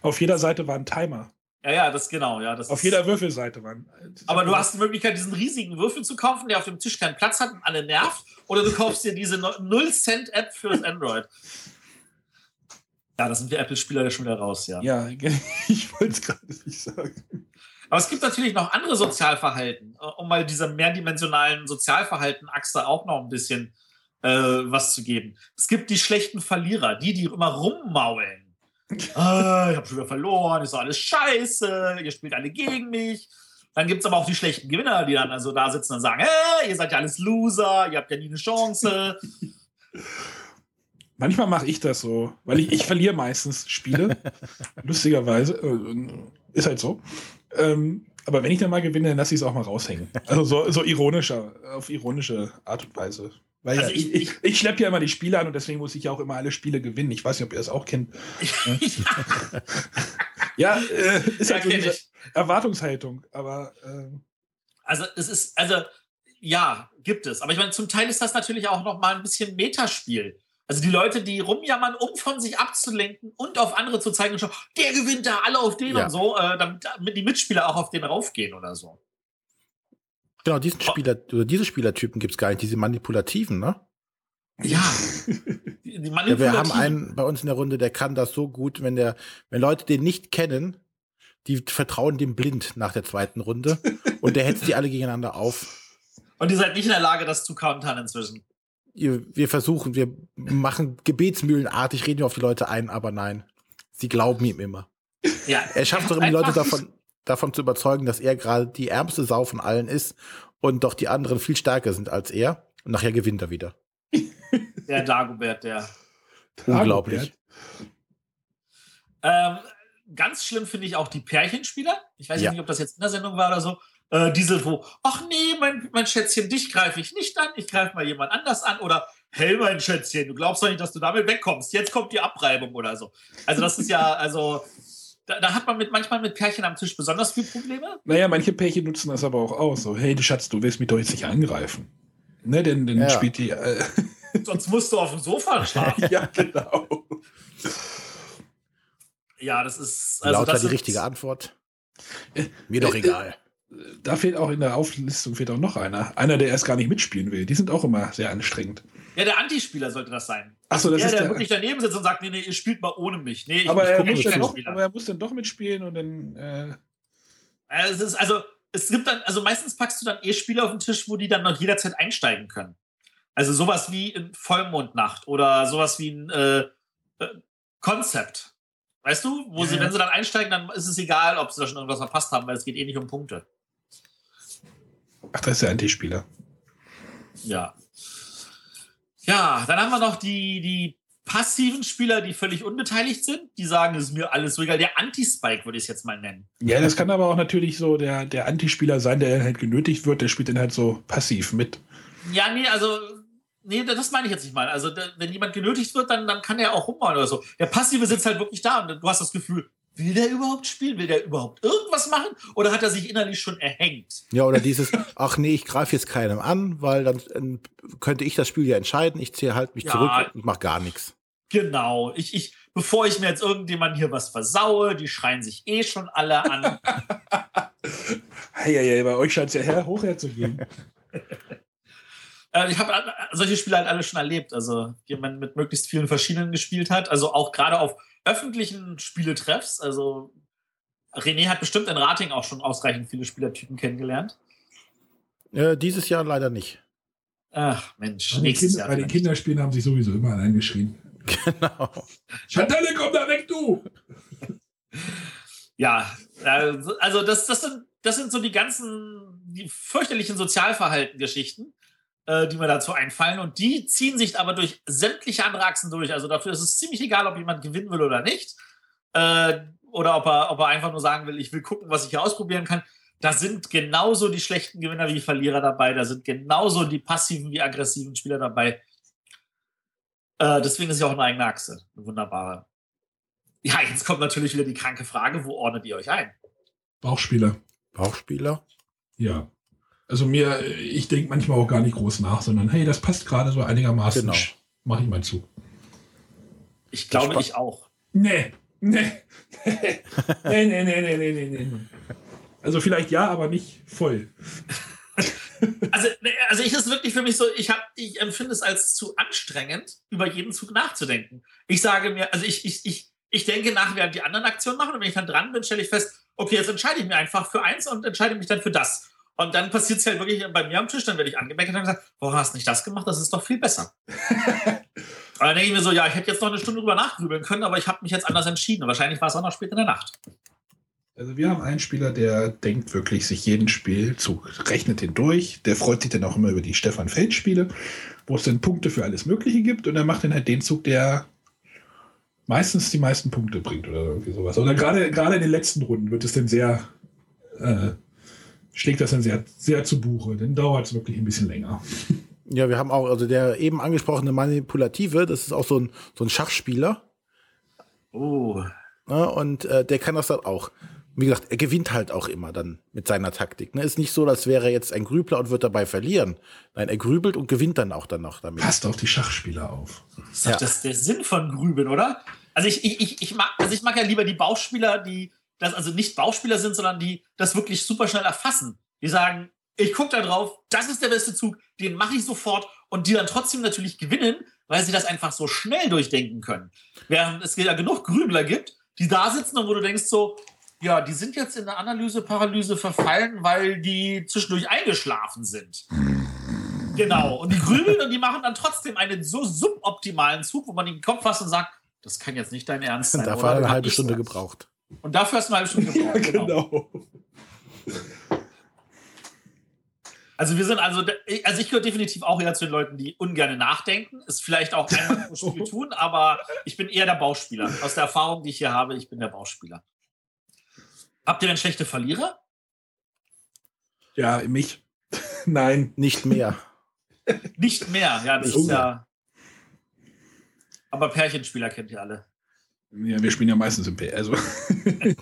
auf jeder Seite war ein Timer. Ja, ja, das genau, ja. Das auf jeder Würfelseite waren. Aber du hast die Möglichkeit, diesen riesigen Würfel zu kaufen, der auf dem Tisch keinen Platz hat und alle nervt. Oder du kaufst dir diese 0-Cent-App fürs Android. Ja, da sind wir Apple-Spieler ja schon wieder raus, ja. Ja, ich wollte es gerade nicht sagen. Aber es gibt natürlich noch andere Sozialverhalten, äh, um mal dieser mehrdimensionalen Sozialverhalten-Achse auch noch ein bisschen äh, was zu geben. Es gibt die schlechten Verlierer, die, die immer rummaulen ah, ich habe schon wieder verloren, ist doch alles scheiße, ihr spielt alle gegen mich. Dann gibt es aber auch die schlechten Gewinner, die dann also da sitzen und sagen, hey, ihr seid ja alles Loser, ihr habt ja nie eine Chance. Manchmal mache ich das so, weil ich, ich verliere meistens Spiele. Lustigerweise. Äh, ist halt so. Ähm, aber wenn ich dann mal gewinne, dann lasse ich es auch mal raushängen. Also so, so ironischer, auf ironische Art und Weise. Weil also ja, ich, ich, ich schleppe ja immer die Spiele an und deswegen muss ich ja auch immer alle Spiele gewinnen. Ich weiß nicht, ob ihr das auch kennt. ja, äh, ist ja, halt so diese Erwartungshaltung, aber. Äh, also, es ist, also, ja, gibt es. Aber ich meine, zum Teil ist das natürlich auch noch mal ein bisschen Metaspiel. Also die Leute, die rumjammern, um von sich abzulenken und auf andere zu zeigen, schon, der gewinnt da alle auf den ja. und so, äh, damit die Mitspieler auch auf den raufgehen oder so. Genau, diesen Spieler, oder diese Spielertypen gibt es gar nicht, diese manipulativen, ne? Ja. Die, die ja, wir haben einen bei uns in der Runde, der kann das so gut, wenn der, wenn Leute den nicht kennen, die vertrauen dem blind nach der zweiten Runde und der hetzt die alle gegeneinander auf. Und ihr seid nicht in der Lage, das zu countern inzwischen. Wir versuchen, wir machen gebetsmühlenartig, reden wir auf die Leute ein, aber nein. Sie glauben ihm immer. Ja. Er schafft doch immer die Leute davon, davon zu überzeugen, dass er gerade die ärmste Sau von allen ist und doch die anderen viel stärker sind als er. Und nachher gewinnt er wieder. Der Dagobert, der. Unglaublich. Ähm, ganz schlimm finde ich auch die Pärchenspieler. Ich weiß ja. nicht, ob das jetzt in der Sendung war oder so. Äh, diese, wo, ach nee, mein, mein Schätzchen, dich greife ich nicht an, ich greife mal jemand anders an. Oder, hey, mein Schätzchen, du glaubst doch nicht, dass du damit wegkommst. Jetzt kommt die Abreibung oder so. Also, das ist ja, also, da, da, hat man mit, manchmal mit Pärchen am Tisch besonders viele Probleme. Naja, manche Pärchen nutzen das aber auch aus. So, hey, Schatz, du willst mich doch jetzt nicht angreifen. Ne, denn dann ja. spielt die. Äh Sonst musst du auf dem Sofa schlafen. ja, genau. Ja, das ist. Also Lauter das die richtige Antwort. Mir doch egal. Da fehlt auch in der Auflistung fehlt auch noch einer. Einer, der erst gar nicht mitspielen will. Die sind auch immer sehr anstrengend. Ja, der Antispieler sollte das sein. Achso, das der, ist der, der wirklich daneben sitzt und sagt, nee, nee, ihr spielt mal ohne mich. Nee, ich, aber, ich er muss nicht dann doch, aber er muss dann doch mitspielen und dann. Äh, Also es ist also, es gibt dann, also meistens packst du dann eh Spiele auf den Tisch, wo die dann noch jederzeit einsteigen können. Also sowas wie in Vollmondnacht oder sowas wie ein äh, äh, Konzept. Weißt du, wo Ja, sie, ja. wenn sie dann einsteigen, dann ist es egal, ob sie da schon irgendwas verpasst haben, weil es geht eh nicht um Punkte. ach, das ist der Antispieler. Ja. Ja, dann haben wir noch die, die passiven Spieler, die völlig unbeteiligt sind. Die sagen, es ist mir alles so egal. Der Anti-Spike würde ich es jetzt mal nennen. Ja, das kann aber auch natürlich so der, der Antispieler sein, der halt genötigt wird. Der spielt dann halt so passiv mit. Ja, nee, also, nee, das meine ich jetzt nicht mal. Also, wenn jemand genötigt wird, dann, dann kann er auch rummachen oder so. Der Passive sitzt halt wirklich da und du hast das Gefühl, will der überhaupt spielen? Will der überhaupt irgendwas machen? Oder hat er sich innerlich schon erhängt? Ja, oder dieses, ach nee, ich greife jetzt keinem an, weil dann ähm, könnte ich das Spiel ja entscheiden. Ich ziehe halt mich Ja. zurück und mach gar nichts. Genau. Ich, ich, bevor ich mir jetzt irgendjemand hier was versaue, die schreien sich eh schon alle an. Hey, hey, hey, bei euch scheint es ja her, hoch herzugehen. Äh, ich habe solche Spiele halt alle schon erlebt. Also jemand mit möglichst vielen verschiedenen gespielt hat. Also auch gerade auf öffentlichen Spieletreffs. Also René hat bestimmt in Rating auch schon ausreichend viele Spielertypen kennengelernt. Äh, dieses Jahr leider nicht. Ach Mensch, Bei den, nächstes kind, Jahr. bei den. Kinderspielen haben sich sowieso immer allein geschrien. Genau. Chantalle, komm da weg, du! Ja, also also das, das, sind, das sind so die ganzen, die fürchterlichen Sozialverhalten-Geschichten, äh, die mir dazu einfallen. Und die ziehen sich aber durch sämtliche andere Achsen durch. Also dafür ist es ziemlich egal, ob jemand gewinnen will oder nicht. Äh, oder ob er, ob er einfach nur sagen will, ich will gucken, was ich hier ausprobieren kann. Da sind genauso die schlechten Gewinner wie Verlierer dabei. Da sind genauso die passiven wie aggressiven Spieler dabei. Äh, deswegen ist ja auch eine eigene Achse. Eine wunderbare. Ja, jetzt kommt natürlich wieder die kranke Frage, wo ordnet ihr euch ein? Bauchspieler. Bauchspieler. Ja. Also mir, ich denke manchmal auch gar nicht groß nach, sondern hey, das passt gerade so einigermaßen. Genau. Mach ich mal zu. Ich glaube, ich auch. Nee. Nee. nee, nee, nee, nee, nee, nee, nee. Also vielleicht ja, aber nicht voll. Also, also ich ist wirklich für mich so, ich, hab, ich empfinde es als zu anstrengend, über jeden Zug nachzudenken. Ich sage mir, also ich, ich, ich, ich denke nach, während die anderen Aktionen machen und wenn ich dann dran bin, stelle ich fest, okay, jetzt entscheide ich mir einfach für eins und entscheide mich dann für das. Und dann passiert es halt wirklich bei mir am Tisch, dann werde ich angemeckert und gesagt, warum hast du nicht das gemacht? Das ist doch viel besser. und dann denke ich mir so, ja, ich hätte jetzt noch eine Stunde drüber nachgrübeln können, aber ich habe mich jetzt anders entschieden. Und wahrscheinlich war es auch noch spät in der Nacht. Also wir haben einen Spieler, der denkt wirklich sich jeden Spielzug, rechnet den durch. Der freut sich dann auch immer über die Stefan Feld Spiele, wo es dann Punkte für alles Mögliche gibt. Und er macht dann halt den Zug, der meistens die meisten Punkte bringt oder irgendwie sowas. Oder gerade gerade in den letzten Runden wird es dann sehr äh, schlägt das dann sehr sehr zu Buche. Dann dauert es wirklich ein bisschen länger. Ja, wir haben auch, also der eben angesprochene Manipulative, das ist auch so ein, so ein Schachspieler. Oh, Ne? Und äh, der kann das dann auch. Wie gesagt, er gewinnt halt auch immer dann mit seiner Taktik. Ne? Ist nicht so, als wäre er jetzt ein Grübler und wird dabei verlieren. Nein, er grübelt und gewinnt dann auch dann noch damit. Passt auf die Schachspieler auf. Das ist doch Ja. das, der Sinn von Grübeln, oder? Also ich, ich, ich, ich, mag, also ich mag ja lieber die Bauchspieler, die das also nicht Bauchspieler sind, sondern die das wirklich super schnell erfassen. Die sagen, ich gucke da drauf, das ist der beste Zug, den mache ich sofort und die dann trotzdem natürlich gewinnen, weil sie das einfach so schnell durchdenken können. Während es ja genug Grübler gibt, die da sitzen und wo du denkst so, ja, die sind jetzt in der Analyse-Paralyse verfallen, weil die zwischendurch eingeschlafen sind. Genau. Und die grübeln und die machen dann trotzdem einen so suboptimalen Zug, wo man den Kopf fasst und sagt, das kann jetzt nicht dein Ernst sein. Dafür hat er eine halbe Stunde gebraucht. Und dafür hast du eine halbe Stunde gebraucht. genau. Also wir sind also, also ich gehöre definitiv auch eher zu den Leuten, die ungern nachdenken. Ist vielleicht auch einmal pro Spiel tun, aber ich bin eher der Bauspieler. Aus der Erfahrung, die ich hier habe, ich bin der Bauspieler. Habt ihr denn schlechte Verlierer? Ja, mich. Nein. Nicht mehr. Nicht mehr, ja, das Nicht ist mehr. ja. Aber Pärchenspieler kennt ihr alle. Ja, wir spielen ja meistens im P. Also.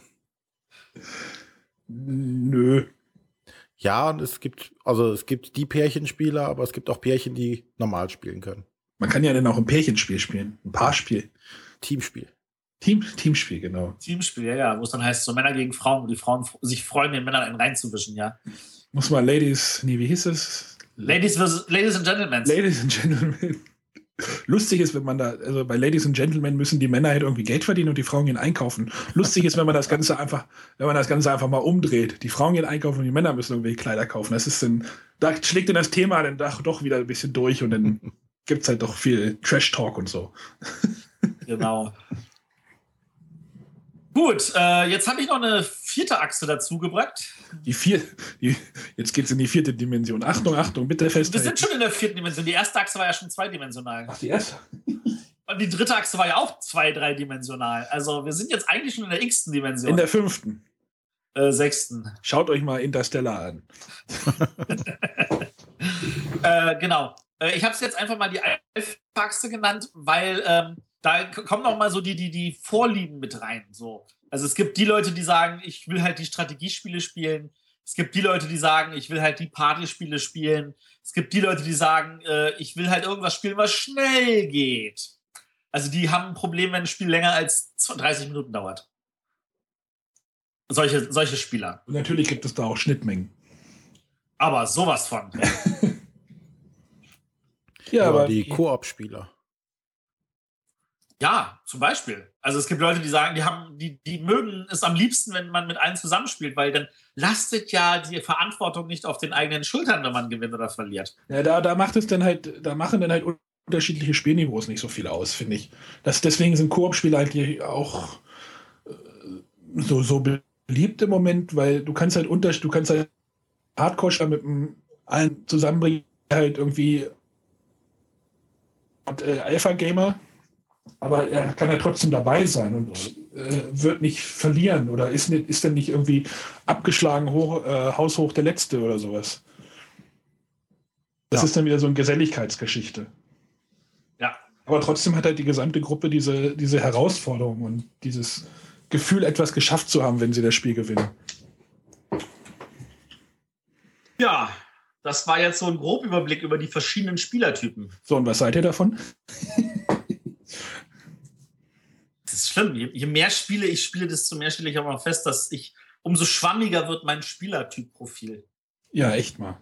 Nö. Ja, und es gibt, also es gibt die Pärchenspieler, aber es gibt auch Pärchen, die normal spielen können. Man kann ja dann auch ein Pärchenspiel spielen. Ein Paarspiel. Teamspiel. Team, Teamspiel, genau. Teamspiel, ja, ja, wo es dann heißt, so Männer gegen Frauen, wo die Frauen sich freuen, den Männern einen reinzuwischen, ja. Muss mal Ladies, nee, wie hieß es? Ladies, versus, Ladies and Gentlemen. Ladies and Gentlemen. Lustig ist, wenn man da, also bei Ladies and Gentlemen müssen die Männer halt irgendwie Geld verdienen und die Frauen gehen einkaufen. Lustig ist, wenn man das Ganze einfach, wenn man das Ganze einfach mal umdreht. Die Frauen gehen einkaufen und die Männer müssen irgendwie Kleider kaufen. Das ist dann, da schlägt dann das Thema dann doch wieder ein bisschen durch und dann gibt es halt doch viel Trash-Talk und so. Genau. Gut, äh, jetzt habe ich noch eine vierte Achse dazu gebracht. Die vier, die, jetzt geht es in die vierte Dimension. Achtung, Achtung, bitte festhalten. Wir sind schon in der vierten Dimension. Die erste Achse war ja schon zweidimensional. Ach, die erste? Und die dritte Achse war ja auch zwei-, dreidimensional. Also wir sind jetzt eigentlich schon in der x-ten Dimension. In der fünften. Äh, sechsten. Schaut euch mal Interstellar an. äh, genau. Äh, ich habe es jetzt einfach mal die Alpha-Achse genannt, weil ähm, da kommen noch mal so die, die, die Vorlieben mit rein. So. Also es gibt die Leute, die sagen, ich will halt die Strategiespiele spielen. Es gibt die Leute, die sagen, ich will halt die Partyspiele spielen. Es gibt die Leute, die sagen, äh, ich will halt irgendwas spielen, was schnell geht. Also die haben ein Problem, wenn ein Spiel länger als 30 Minuten dauert. Solche, solche Spieler. Und natürlich gibt es da auch Schnittmengen. Aber sowas von. ja, aber die Koop-Spieler. Ja, zum Beispiel. Also es gibt Leute, die sagen, die haben, die, die mögen es am liebsten, wenn man mit allen zusammenspielt, weil dann lastet ja die Verantwortung nicht auf den eigenen Schultern, wenn man gewinnt oder verliert. Ja, da, da macht es dann halt, da machen dann halt unterschiedliche Spielniveaus nicht so viel aus, finde ich. Das, deswegen sind Koop-Spiele halt auch äh, so, so beliebt im Moment, weil du kannst halt unter, du kannst halt Hardcore mit allen zusammenbringen, halt irgendwie und, äh, Alpha-Gamer aber er kann ja trotzdem dabei sein und äh, wird nicht verlieren oder ist, nicht, ist dann nicht irgendwie abgeschlagen, hoch, äh, haushoch der Letzte oder sowas. Das ja. ist dann wieder so eine Geselligkeitsgeschichte. Ja. Aber trotzdem hat halt die gesamte Gruppe diese, diese Herausforderung und dieses Gefühl, etwas geschafft zu haben, wenn sie das Spiel gewinnen. Ja, das war jetzt so ein Grobüberblick über die verschiedenen Spielertypen. So, und was seid ihr davon? ist schlimm. Je, je, mehr Spiele ich spiele, desto mehr stelle ich auch mal fest, dass ich, umso schwammiger wird mein Spielertyp-Profil. Ja, echt mal.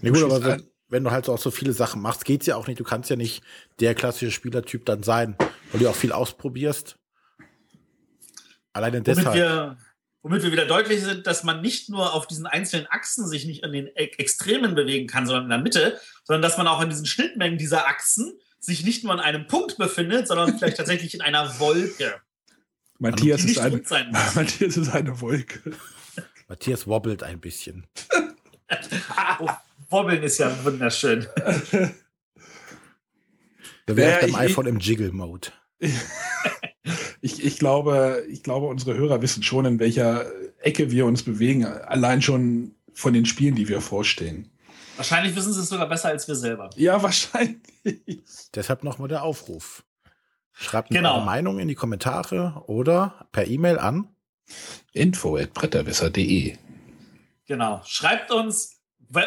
Nee, gut, aber wenn, wenn, du halt auch so viele Sachen machst, geht es ja auch nicht. Du kannst ja nicht der klassische Spielertyp dann sein, weil du auch viel ausprobierst. Alleine deshalb. Womit wir, womit wir wieder deutlich sind, dass man nicht nur auf diesen einzelnen Achsen sich nicht an den Extremen bewegen kann, sondern in der Mitte, sondern dass man auch an diesen Schnittmengen dieser Achsen sich nicht nur an einem Punkt befindet, sondern vielleicht tatsächlich in einer Wolke. Matthias ist, eine, Matthias ist eine Wolke. Matthias wobbelt ein bisschen. oh, wobbeln ist ja wunderschön. Wir wären ja, beim iPhone im Jiggle-Mode. ich, ich, glaube, ich glaube, unsere Hörer wissen schon, in welcher Ecke wir uns bewegen, allein schon von den Spielen, die wir vorstellen. Wahrscheinlich wissen sie es sogar besser als wir selber. Ja, wahrscheinlich. Deshalb nochmal der Aufruf. Schreibt genau. eure Meinung in die Kommentare oder per E-Mail an info.bretterwisser.de. Genau. Schreibt uns,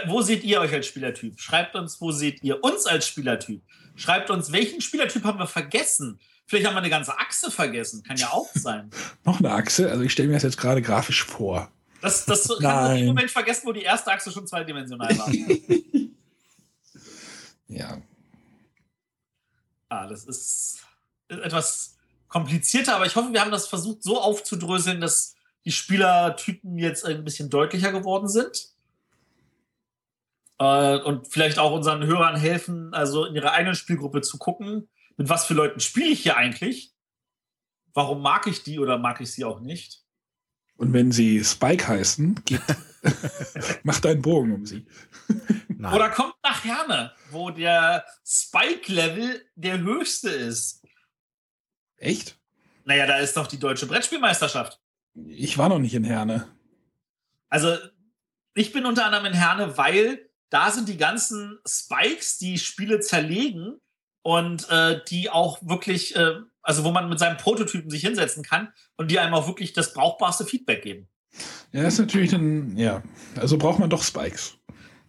wo seht ihr euch als Spielertyp? Schreibt uns, wo seht ihr uns als Spielertyp? Schreibt uns, welchen Spielertyp haben wir vergessen? Vielleicht haben wir eine ganze Achse vergessen. Kann ja auch sein. Noch eine Achse? Also ich stelle mir das jetzt gerade grafisch vor. Das, das kann man im Moment vergessen, wo die erste Achse schon zweidimensional war. ja. Ah, das ist etwas komplizierter, aber ich hoffe, wir haben das versucht so aufzudröseln, dass die Spielertypen jetzt ein bisschen deutlicher geworden sind. Äh, und vielleicht auch unseren Hörern helfen, also in ihrer eigenen Spielgruppe zu gucken, mit was für Leuten spiele ich hier eigentlich? Warum mag ich die oder mag ich sie auch nicht? Und wenn sie Spike heißen, geht, macht einen Bogen um sie. Nein. Oder kommt nach Herne, wo der Spike-Level der höchste ist. Echt? Naja, da ist doch die deutsche Brettspielmeisterschaft. Ich war noch nicht in Herne. Also, ich bin unter anderem in Herne, weil da sind die ganzen Spikes, die Spiele zerlegen und äh, die auch wirklich äh, also wo man mit seinem Prototypen sich hinsetzen kann und die einem auch wirklich das brauchbarste Feedback geben. Ja, ist natürlich dann, ja, also braucht man doch Spikes.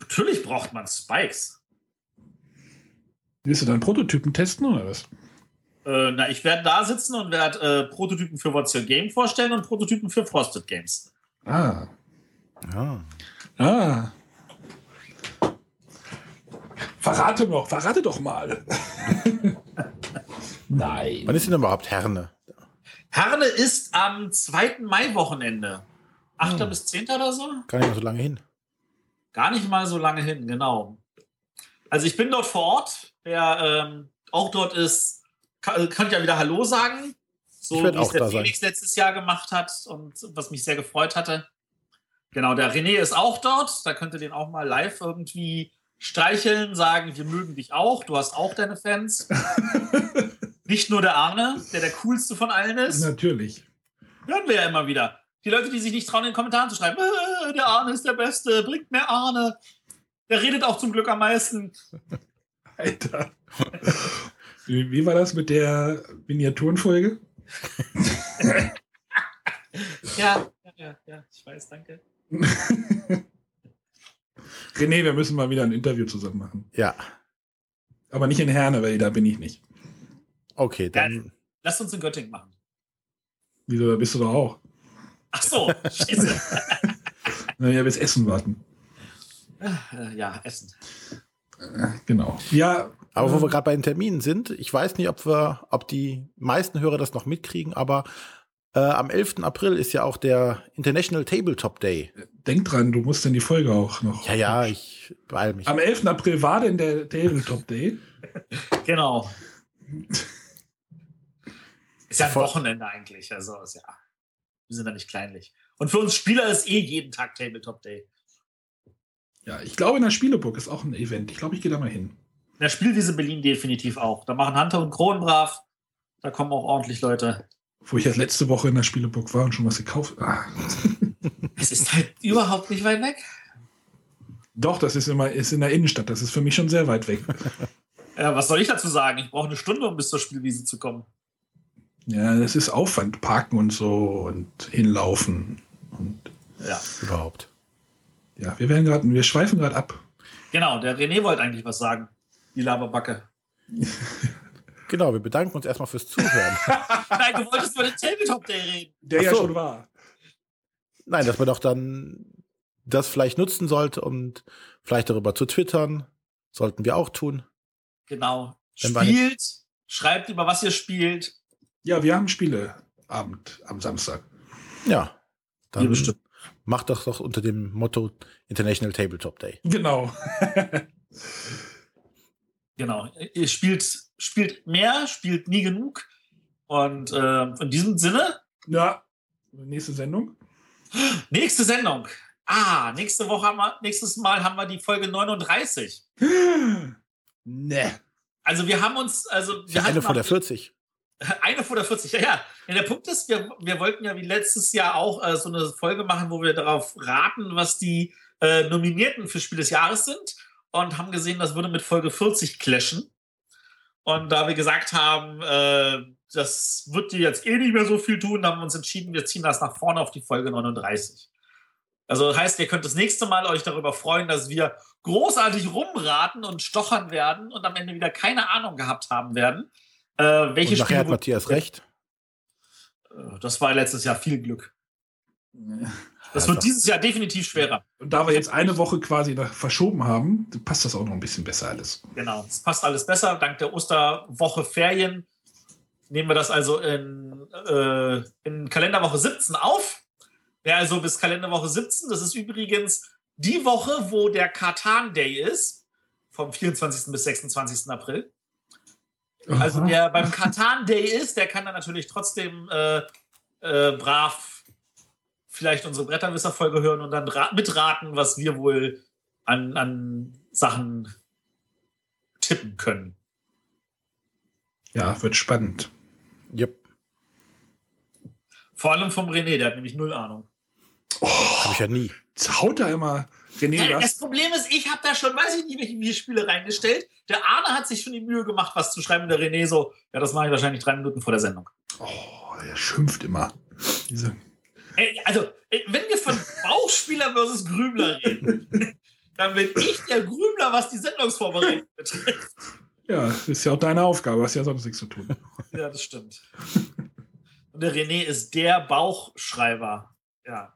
Natürlich braucht man Spikes. Willst du deinen Prototypen testen oder was? Äh, na, ich werde da sitzen und werde äh, Prototypen für What's Your Game vorstellen und Prototypen für Frosted Games. Ah. Ja. Ah. Verrate noch, verrate doch mal. Nein. Wann ist denn überhaupt Herne? Herne ist am 2. Mai-Wochenende. 8. Hm. bis 10. oder so? Gar nicht mehr so lange hin. Gar nicht mal so lange hin, genau. Also ich bin dort vor Ort. Wer ähm, auch dort ist, kann, kann ja wieder Hallo sagen. So wie es der da sein. Felix letztes Jahr gemacht hat und was mich sehr gefreut hatte. Genau, der René ist auch dort. Da könnt ihr den auch mal live irgendwie streicheln, sagen, wir mögen dich auch. Du hast auch deine Fans. Nicht nur der Arne, der der coolste von allen ist. Natürlich. Hören wir ja immer wieder. Die Leute, die sich nicht trauen, in den Kommentaren zu schreiben, äh, der Arne ist der Beste, bringt mehr Arne. Der redet auch zum Glück am meisten. Alter. Wie, wie war das mit der Miniaturenfolge? Ja, ja, ja, ja, ich weiß, danke. René, wir müssen mal wieder ein Interview zusammen machen. Ja. Aber nicht in Herne, weil da bin ich nicht. Okay, dann. Lasst uns in Göttingen machen. Wieso, da bist du doch auch. Ach so, scheiße. Naja, bis Essen warten. Äh, ja, Essen. Genau. Ja, Aber wo wir gerade bei den Terminen sind, ich weiß nicht, ob wir, ob die meisten Hörer das noch mitkriegen, aber äh, am 11. April ist ja auch der International Tabletop Day. denk dran, du musst in die Folge auch noch. Ja, ja, ich beeil mich. Am 11. April war denn der Tabletop Day. Genau. Ist ja ein Wochenende eigentlich. Also, ist ja, wir sind da nicht kleinlich. Und für uns Spieler ist eh jeden Tag Tabletop Day. Ja, ich glaube, in der Spieleburg ist auch ein Event. Ich glaube, ich gehe da mal hin. In der Spielwiese Berlin definitiv auch. Da machen Hunter und Kronen brav. Da kommen auch ordentlich Leute. Wo ich jetzt letzte Woche in der Spieleburg war und schon was gekauft ah. Es ist halt überhaupt nicht weit weg. Doch, das ist immer ist in der Innenstadt. Das ist für mich schon sehr weit weg. Ja, was soll ich dazu sagen? Ich brauche eine Stunde, um bis zur Spielwiese zu kommen. Ja, das ist Aufwand. Parken und so und hinlaufen. Und Ja. Überhaupt. ja, wir werden gerade, wir schweifen gerade ab. Genau, der René wollte eigentlich was sagen. Die Laberbacke. Genau, wir bedanken uns erstmal fürs Zuhören. Nein, du wolltest über den Tabletop Day reden. Der Ach ja so. schon war. Nein, dass man doch dann das vielleicht nutzen sollte und vielleicht darüber zu twittern. Sollten wir auch tun. Genau. War Spielt, schreibt über was ihr spielt. Ja, wir haben Spieleabend am Samstag. Ja. Dann bestimmt. macht das doch unter dem Motto International Tabletop Day. Genau. Genau. Ihr spielt, spielt mehr, spielt nie genug. Und äh, in diesem Sinne, Ja. Nächste Sendung. nächste Sendung. Ah, nächste Woche haben wir, nächstes Mal haben wir die Folge 39. Ne. Also wir haben uns, also wir Ja, eine vor der auch- 40. Eine vor der 40, ja, ja. der Punkt ist, wir, wir wollten ja wie letztes Jahr auch äh, so eine Folge machen, wo wir darauf raten, was die äh, Nominierten für Spiel des Jahres sind und haben gesehen, das würde mit Folge 40 clashen. Und da wir gesagt haben, äh, das wird dir jetzt eh nicht mehr so viel tun, haben wir uns entschieden, wir ziehen das nach vorne auf die Folge 39. Also das heißt, ihr könnt das nächste Mal euch darüber freuen, dass wir großartig rumraten und stochern werden und am Ende wieder keine Ahnung gehabt haben werden. Äh, welche Und nachher Spiele hat Matthias recht. Äh, Das war letztes Jahr viel Glück. Das Also, wird dieses Jahr definitiv schwerer. Und da wir jetzt eine Woche quasi verschoben haben, passt das auch noch ein bisschen besser alles. Genau. Es passt alles besser. Dank der Osterwoche Ferien nehmen wir das also in, äh, in Kalenderwoche 17 auf. Ja, also bis Kalenderwoche 17. Das ist übrigens die Woche, wo der Katan Day ist. Vom 24. bis 26. April. Also der beim Katan Day ist, der kann dann natürlich trotzdem äh, äh, brav vielleicht unsere Bretterwisser-Folge hören und dann ra- mitraten, was wir wohl an, an Sachen tippen können. ja, wird spannend. Yep. Vor allem vom René, der hat nämlich null Ahnung. Habe ich ja nie. Jetzt haut er immer René Ja, das das. Problem ist, ich habe da schon, weiß ich nicht, welche Spiele reingestellt. Der Arne hat sich schon die Mühe gemacht, was zu schreiben. Der René so, ja, das mache ich wahrscheinlich drei Minuten vor der Sendung. Oh, er schimpft immer. Diese, Ey, also, ey, wenn wir von Bauchspieler versus Grübler reden, dann bin ich der Grübler, was die Sendungsvorbereitung betrifft. Ja, ist ja auch deine Aufgabe, hast ja sonst nichts zu tun. Ja, das stimmt. Und der René ist der Bauchschreiber. Ja.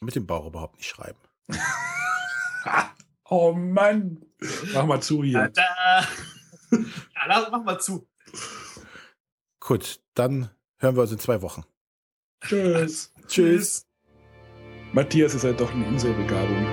Mit dem Bauch überhaupt nicht schreiben. oh Mann. Mach mal zu hier. Da, da. Ja, lass, mach mal zu. Gut, dann hören wir uns in zwei Wochen. Tschüss. Tschüss. Matthias ist halt doch eine Inselbegabung.